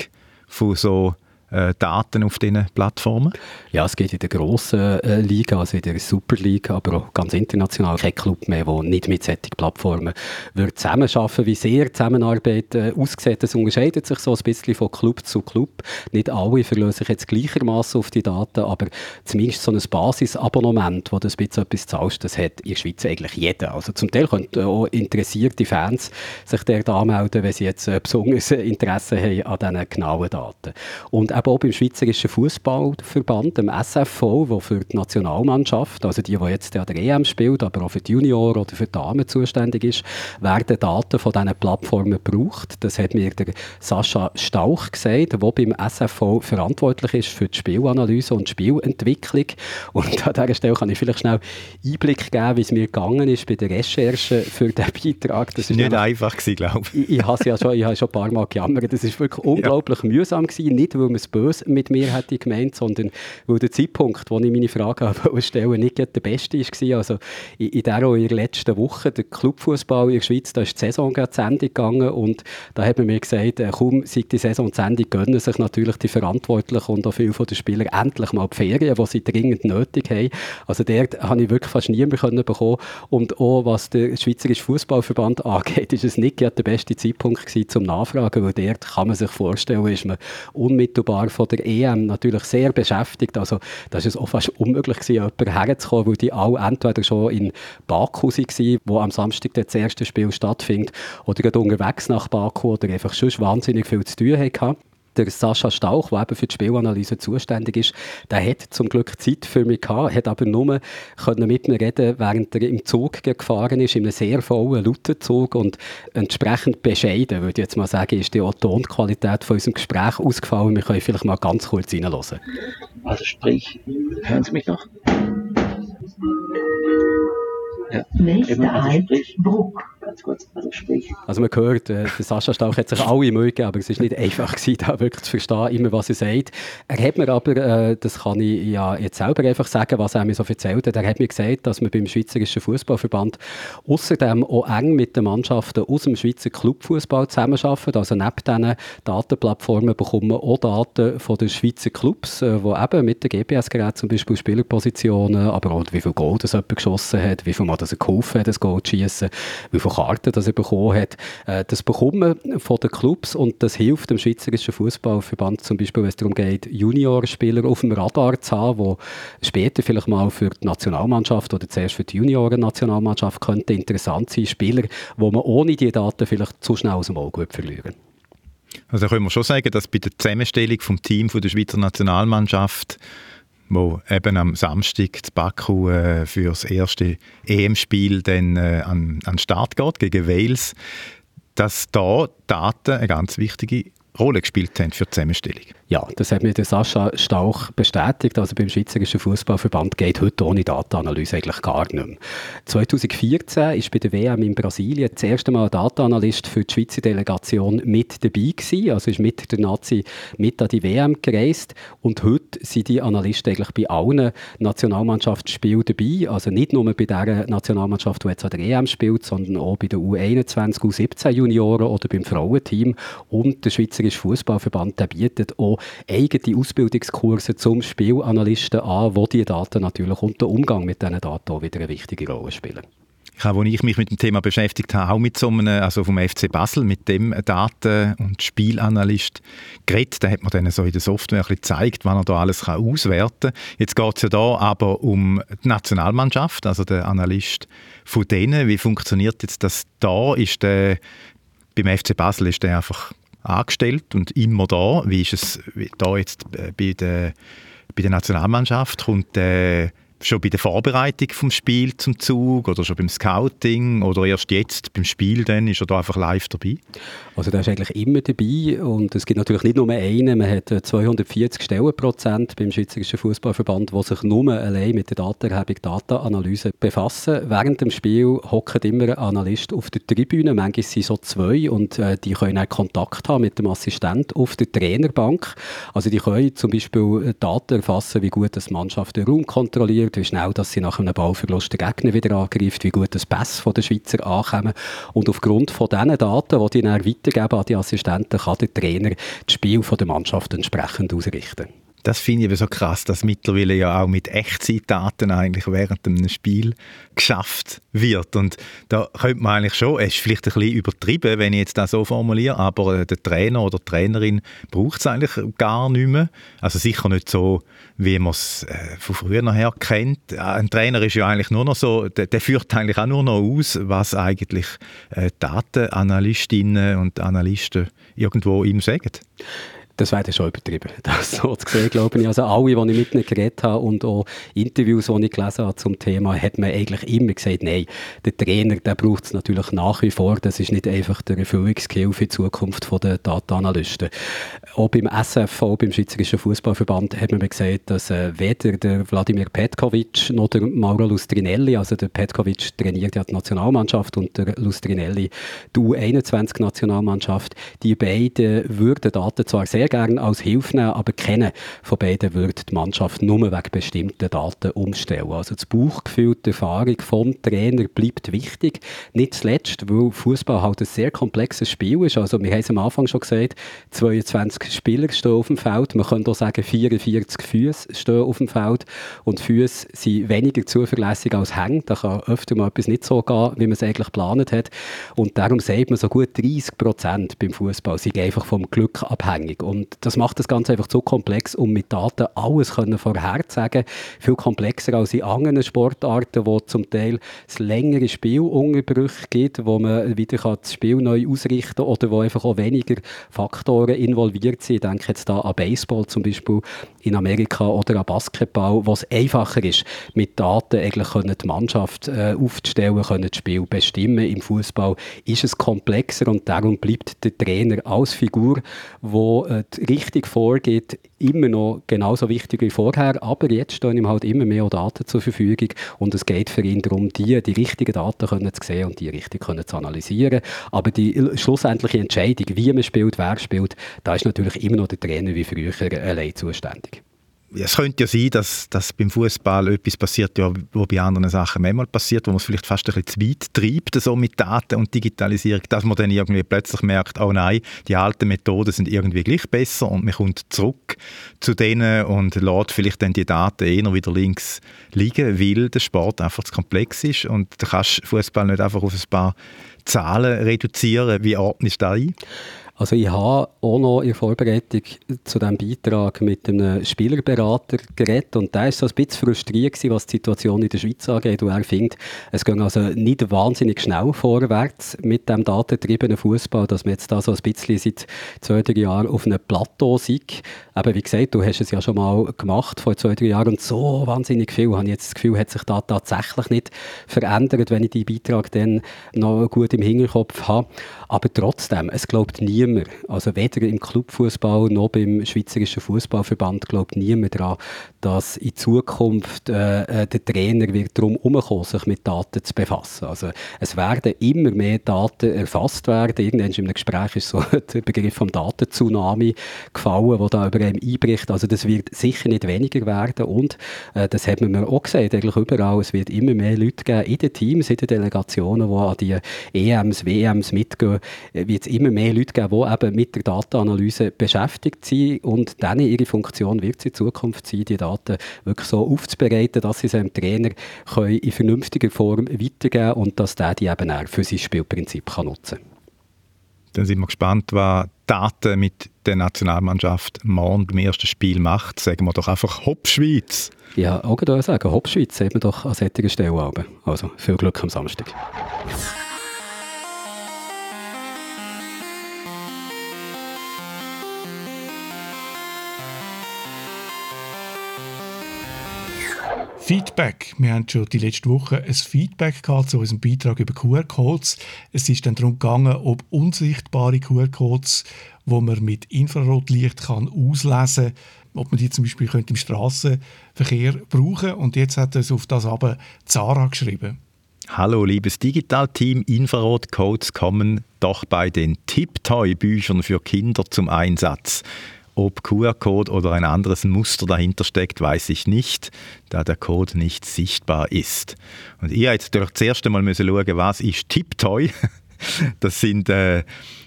von so äh, Daten auf diesen Plattformen? Ja, es geht in der grossen äh, Liga, also in der Super League, aber auch ganz international kein Club mehr, der nicht mit solchen Plattformen wird zusammenarbeiten Wie sehr Zusammenarbeit äh, aussieht, das unterscheidet sich so ein bisschen von Club zu Club. Nicht alle verlassen sich jetzt gleichermaßen auf die Daten, aber zumindest so ein Basisabonnement, wo du ein bisschen etwas zahlst, das hat in der Schweiz eigentlich jeder. Also zum Teil können auch interessierte Fans sich dort anmelden, wenn sie jetzt äh, besonderes Interesse haben an diesen genauen Daten. Und eben auch beim Schweizerischen Fußballverband, dem SFV, der für die Nationalmannschaft, also die, die jetzt an der EM spielt, aber auch für die Junior oder für die Damen zuständig ist, werden Daten von diesen Plattformen gebraucht. Das hat mir der Sascha Stauch gesagt, der beim SFV verantwortlich ist für die Spielanalyse und Spielentwicklung. Und an dieser Stelle kann ich vielleicht schnell Einblick geben, wie es mir gegangen ist bei der Recherche für diesen Beitrag. Das ist nicht einfach glaube ich. Ich, ich habe ja schon, ich habe schon ein paar Mal gejammert. Das ist wirklich unglaublich ja. mühsam gewesen. Nicht, weil man es böse mit mir hätte gemeint, sondern weil der Zeitpunkt, wo ich meine Frage stellen nicht der beste war. Also in, in der in der letzten Woche, der Clubfußball in der Schweiz, da ist die Saison zu Ende gegangen und da hat man mir gesagt, äh, kaum seit die Saison zu Ende gönnen sich natürlich die Verantwortlichen und auch viele von den Spielern endlich mal die Ferien, die sie dringend nötig haben. Also dort habe ich wirklich fast niemanden bekommen und auch was der Schweizerische Fußballverband angeht, ist es nicht der beste Zeitpunkt gewesen zum Nachfragen, weil dort kann man sich vorstellen, ist man unmittelbar von der EM natürlich sehr beschäftigt. Also das ist es auch fast unmöglich jemanden herzukommen, weil die alle entweder schon in Baku waren, wo am Samstag das erste Spiel stattfindet, oder gerade unterwegs nach Baku oder einfach schon wahnsinnig viel zu tun hatten der Sascha Stauch, der eben für die Spielanalyse zuständig ist, der hat zum Glück Zeit für mich gehabt, hat aber nur können mit mir reden, während er im Zug gefahren ist, in einem sehr vollen, lauten Zug und entsprechend bescheiden, würde ich jetzt mal sagen, ist die Tonqualität von unserem Gespräch ausgefallen. Wir können vielleicht mal ganz kurz reinhören. Also sprich, hören Sie mich noch? Ja. Nächster Halt, Bruck ganz kurz, also sprich. Also man hört, äh, Sascha Stauch hat sich alle Mühe gegeben, aber es ist nicht einfach gewesen, da wirklich zu verstehen, immer was er sagt. Er hat mir aber, äh, das kann ich ja jetzt selber einfach sagen, was er mir so erzählt hat, er hat mir gesagt, dass man beim Schweizerischen Fußballverband außerdem auch eng mit den Mannschaften aus dem Schweizer Clubfußball zusammenarbeitet. Also neben diesen Datenplattformen bekommen wir auch Daten von den Schweizer Clubs, äh, wo eben mit dem GPS-Gerät zum Beispiel Spielerpositionen, aber auch wie viel Goal das jemand geschossen hat, wie viel Mal das geholfen hat, das Goal zu schießen, wie viel Karten, die er bekommen hat. Äh, das bekommen von den Clubs und das hilft dem Schweizerischen Fußballverband zum Beispiel, wenn es darum geht, Juniorspieler auf dem Radar zu haben, die später vielleicht mal für die Nationalmannschaft oder zuerst für die Junioren-Nationalmannschaft könnte interessant sein, Spieler, wo man ohne diese Daten vielleicht zu schnell aus dem Auge verlieren also können wir schon sagen, dass bei der Zusammenstellung vom Team von der Schweizer Nationalmannschaft wo eben am Samstag zu Baku äh, für das erste EM-Spiel dann äh, an, an den Start geht gegen Wales, dass da Daten eine ganz wichtige Rolle gespielt haben für die Zusammenstellung. Ja, das hat mir der Sascha Stauch bestätigt. Also beim Schweizerischen Fußballverband geht heute ohne Datenanalyse eigentlich gar nicht mehr. 2014 ist bei der WM in Brasilien das erste Mal ein Datenanalyst für die Schweizer Delegation mit dabei gewesen. Also ist mit der Nazi mit an die WM gereist. Und heute sind die Analysten eigentlich bei allen Nationalmannschaftsspielen dabei. Also nicht nur bei der Nationalmannschaft, die jetzt an der EM spielt, sondern auch bei den U21, U17 Junioren oder beim Frauenteam. Und der Schweizerische Fußballverband der bietet auch eigene Ausbildungskurse zum Spielanalysten an, wo die Daten natürlich und der Umgang mit diesen Daten auch wieder eine wichtige Rolle spielen. Ich habe, als ich mich mit dem Thema beschäftigt habe, auch mit so einem, also vom FC Basel, mit dem Daten- und Spielanalyst geredet. Da hat man dann so in der Software ein bisschen gezeigt, was er da alles kann auswerten kann. Jetzt geht es ja da aber um die Nationalmannschaft, also der Analyst von denen. Wie funktioniert jetzt das da? Ist der, beim FC Basel ist der einfach angestellt und immer da. Wie ist es da jetzt bei der, bei der Nationalmannschaft? Kommt der schon bei der Vorbereitung vom Spiel zum Zug oder schon beim Scouting oder erst jetzt beim Spiel dann ist er da einfach live dabei? Also der ist eigentlich immer dabei und es gibt natürlich nicht nur einen, man hat 240 Stellenprozent beim Schweizerischen Fußballverband, die sich nur allein mit der Datenerhebung, Datenanalyse befassen. Während dem Spiel hockt immer ein Analyst auf der Tribüne, manchmal sind so zwei und äh, die können auch Kontakt haben mit dem Assistent auf der Trainerbank. Also die können zum Beispiel Daten erfassen, wie gut das Mannschaft den Raum kontrolliert, wie schnell dass sie nach einem Ballverlust den Gegner wieder angreift, wie gut das Pass von den Schweizer ankommen. Und aufgrund von diesen Daten, die die dann weitergeben an die Assistenten, kann der Trainer das Spiel von der Mannschaft entsprechend ausrichten. Das finde ich aber so krass, dass mittlerweile ja auch mit Echtzeitdaten eigentlich während einem Spiel geschafft wird. Und da könnte man eigentlich schon, es ist vielleicht ein bisschen übertrieben, wenn ich jetzt das so formuliere, aber der Trainer oder die Trainerin braucht es eigentlich gar nicht mehr. Also sicher nicht so, wie man es äh, von früher her kennt. Ein Trainer ist ja eigentlich nur noch so, der, der führt eigentlich auch nur noch aus, was eigentlich äh, Datenanalystinnen und Analysten irgendwo ihm sagen. Das wäre schon übertrieben, das so zu sehen, glaube ich. Also alle, die ich mit ihnen geredet habe und auch Interviews, die ich gelesen habe zum Thema, hat man eigentlich immer gesagt, nein, der Trainer, der braucht es natürlich nach wie vor. Das ist nicht einfach der Erfüllungskill für die Zukunft der Data-Analysten. Auch beim SFV, beim Schweizerischen Fußballverband, hat man gesagt, dass äh, weder der Wladimir Petkovic noch der Mauro Lustrinelli, also der Petkovic trainiert ja die Nationalmannschaft und der Lustrinelli die U21-Nationalmannschaft, die beiden würden Daten zwar sehr sehr gerne als Hilfe nehmen, aber kennen von beiden würde die Mannschaft nur wegen bestimmten Daten umstellen. Also das Bauchgefühl, die Erfahrung vom Trainer bleibt wichtig. Nicht zuletzt, weil Fußball halt ein sehr komplexes Spiel ist. Also wir haben es am Anfang schon gesagt, 22 Spieler stehen auf dem Feld. Man könnte auch sagen, 44 Füße stehen auf dem Feld. Und Füße sind weniger zuverlässig als Hänge. Da kann öfter mal etwas nicht so gehen, wie man es eigentlich geplant hat. Und darum sagt man, so gut 30 Prozent beim Fußball sind einfach vom Glück abhängig. Und und das macht das Ganze einfach zu komplex, um mit Daten alles vorherzusagen. Viel komplexer als in anderen Sportarten, wo zum Teil es längere Spielunterbrüche gibt, wo man wieder das Spiel neu ausrichten kann oder wo einfach auch weniger Faktoren involviert sind. Ich denke jetzt da an Baseball zum Beispiel in Amerika oder an Basketball, wo es einfacher ist, mit Daten eigentlich die Mannschaft äh, aufzustellen, können das Spiel bestimmen. Im Fußball ist es komplexer und darum bleibt der Trainer als Figur, wo äh, richtig vorgeht, immer noch genauso wichtig wie vorher, aber jetzt stehen ihm halt immer mehr Daten zur Verfügung und es geht für ihn darum, die, die richtigen Daten können zu sehen und die richtig können zu analysieren. Aber die schlussendliche Entscheidung, wie man spielt, wer spielt, da ist natürlich immer noch der Trainer wie früher allein zuständig es könnte ja sein, dass, dass beim Fußball etwas passiert, ja, wo bei anderen Sachen manchmal passiert, wo man es vielleicht fast ein bisschen zu weit treibt, so mit Daten und Digitalisierung, dass man dann irgendwie plötzlich merkt, oh nein, die alten Methoden sind irgendwie gleich besser und man kommt zurück zu denen und lässt vielleicht dann die Daten eher wieder links liegen, weil der Sport einfach zu komplex ist und du kannst Fußball nicht einfach auf ein paar Zahlen reduzieren. Wie ordnest du das ein? Also ich habe auch noch in Vorbereitung zu diesem Beitrag mit einem Spielerberater geredet und der war so ein bisschen frustriert, gewesen, was die Situation in der Schweiz angeht. Und er findet, es geht also nicht wahnsinnig schnell vorwärts mit dem datentriebenen Fußball, dass man jetzt da so ein bisschen seit zwei, drei Jahren auf einem Plateau sieht. Aber wie gesagt, du hast es ja schon mal gemacht vor zwei, drei Jahren und so wahnsinnig viel, habe ich jetzt das Gefühl, hat sich da tatsächlich nicht verändert, wenn ich die Beitrag dann noch gut im Hinterkopf habe. Aber trotzdem, es glaubt niemand, also weder im Clubfußball noch beim Schweizerischen Fußballverband glaubt niemand daran, dass in Zukunft äh, äh, der Trainer wird darum herumkommen, sich mit Daten zu befassen. Also es werden immer mehr Daten erfasst werden. Irgendwann in einem Gespräch ist so der Begriff vom Datentsunami gefallen, der da über einem einbricht. Also das wird sicher nicht weniger werden und äh, das hat man auch gesehen, eigentlich überall. Es wird immer mehr Leute geben in den Teams, in den Delegationen, die an die EMs, WMs mitgehen, äh, wird es immer mehr Leute geben, die eben mit der Datenanalyse beschäftigt sind und dann ihre Funktion wird es in Zukunft sein, die Daten wirklich so aufzubereiten, dass sie sie dem Trainer können in vernünftiger Form weitergeben können und dass der die eben auch für sein Spielprinzip kann nutzen kann. Dann sind wir gespannt, was Daten mit der Nationalmannschaft morgen beim ersten Spiel macht. Sagen wir doch einfach Hopp Schweiz. Ja, auch sagen, Hopp Schweiz sieht man doch an solchen Stellen. Also viel Glück am Samstag. Feedback. Wir haben schon die letzte Woche ein Feedback gehabt zu unserem Beitrag über QR-Codes. Es ist dann darum gegangen, ob unsichtbare QR-Codes, wo man mit Infrarotlicht kann auslesen kann, ob man die zum Beispiel könnte im Straßenverkehr brauchen Und jetzt hat es auf das aber Zara geschrieben. Hallo, liebes Digital-Team. Infrarot-Codes kommen doch bei den Tiptoy-Büchern für Kinder zum Einsatz. Ob QR-Code oder ein anderes Muster dahinter steckt, weiß ich nicht, da der Code nicht sichtbar ist. Und ihr jetzt natürlich das erste Mal schauen, was ist Tiptoy? Das sind äh,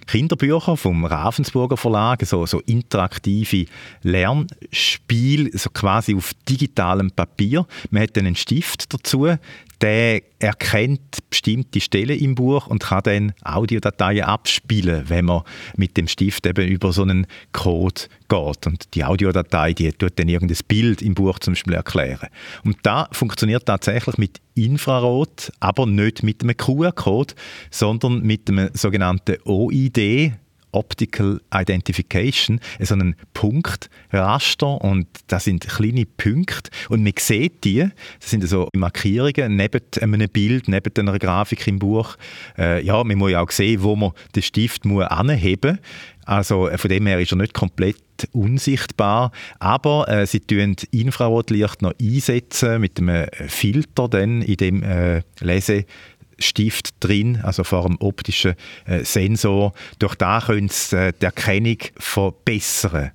Kinderbücher vom Ravensburger Verlag, so, so interaktive Lernspiele, so quasi auf digitalem Papier. Man hat dann einen Stift dazu, der erkennt bestimmte Stellen im Buch und kann dann Audiodateien abspielen, wenn man mit dem Stift eben über so einen Code geht. Und die Audiodatei, die tut dann irgendein Bild im Buch zum Beispiel erklären. Und da funktioniert tatsächlich mit Infrarot, aber nicht mit einem QR-Code, sondern mit einem sogenannten OID, Optical Identification, so einen Punktraster und das sind kleine Punkte und man sieht die, das sind so Markierungen neben einem Bild, neben einer Grafik im Buch. Äh, ja, man muss ja auch sehen, wo man den Stift muss anheben muss. Also äh, von dem her ist er nicht komplett unsichtbar, aber äh, sie tun Infrarotlicht noch einsetzen mit einem Filter dann in dem äh, Lese Stift drin, also vor dem optischen äh, Sensor. Durch da können sie äh, die Erkennung verbessern.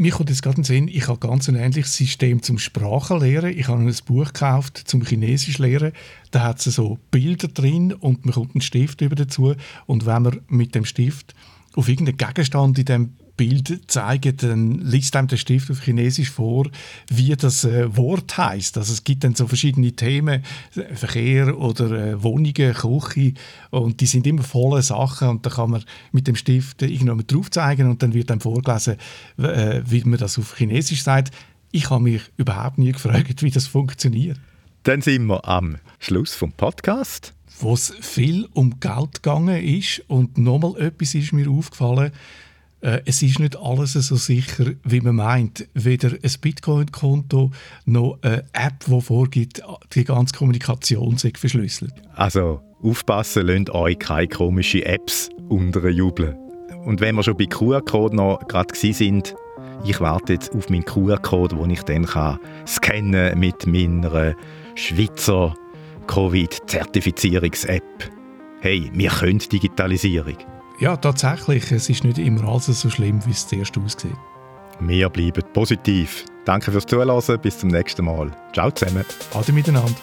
Mir kommt jetzt gerade in Sinn, ich habe ganz ein ähnliches System zum Sprachenlernen. Ich habe ein Buch gekauft zum Chinesisch lernen. Da hat es so Bilder drin und man kommt einen Stift über dazu. Und wenn man mit dem Stift auf irgendeinen Gegenstand in dem Bild zeigen, dann liest einem der Stift auf Chinesisch vor, wie das äh, Wort heißt. Also es gibt dann so verschiedene Themen, Verkehr oder äh, Wohnungen, Küche und die sind immer voller Sachen und da kann man mit dem Stift irgendwann drauf zeigen und dann wird dann vorgelesen, äh, wie man das auf Chinesisch sagt. Ich habe mich überhaupt nie gefragt, wie das funktioniert. Dann sind wir am Schluss vom Podcast wo es viel um Geld gegangen ist und nochmal etwas ist mir aufgefallen, äh, es ist nicht alles so sicher, wie man meint. Weder ein Bitcoin-Konto noch eine App, die vorgibt, die ganze Kommunikation sei verschlüsselt. Also aufpassen, lasst euch keine komischen Apps unterjubeln. Und wenn wir schon bei QR-Code noch gerade sind, ich warte jetzt auf meinen QR-Code, den ich dann kann scannen mit meiner Schweizer Covid-Zertifizierungs-App. Hey, wir können Digitalisierung. Ja, tatsächlich. Es ist nicht immer alles so schlimm, wie es zuerst aussieht. Wir bleiben positiv. Danke fürs Zuhören. Bis zum nächsten Mal. Ciao zusammen. Ade miteinander.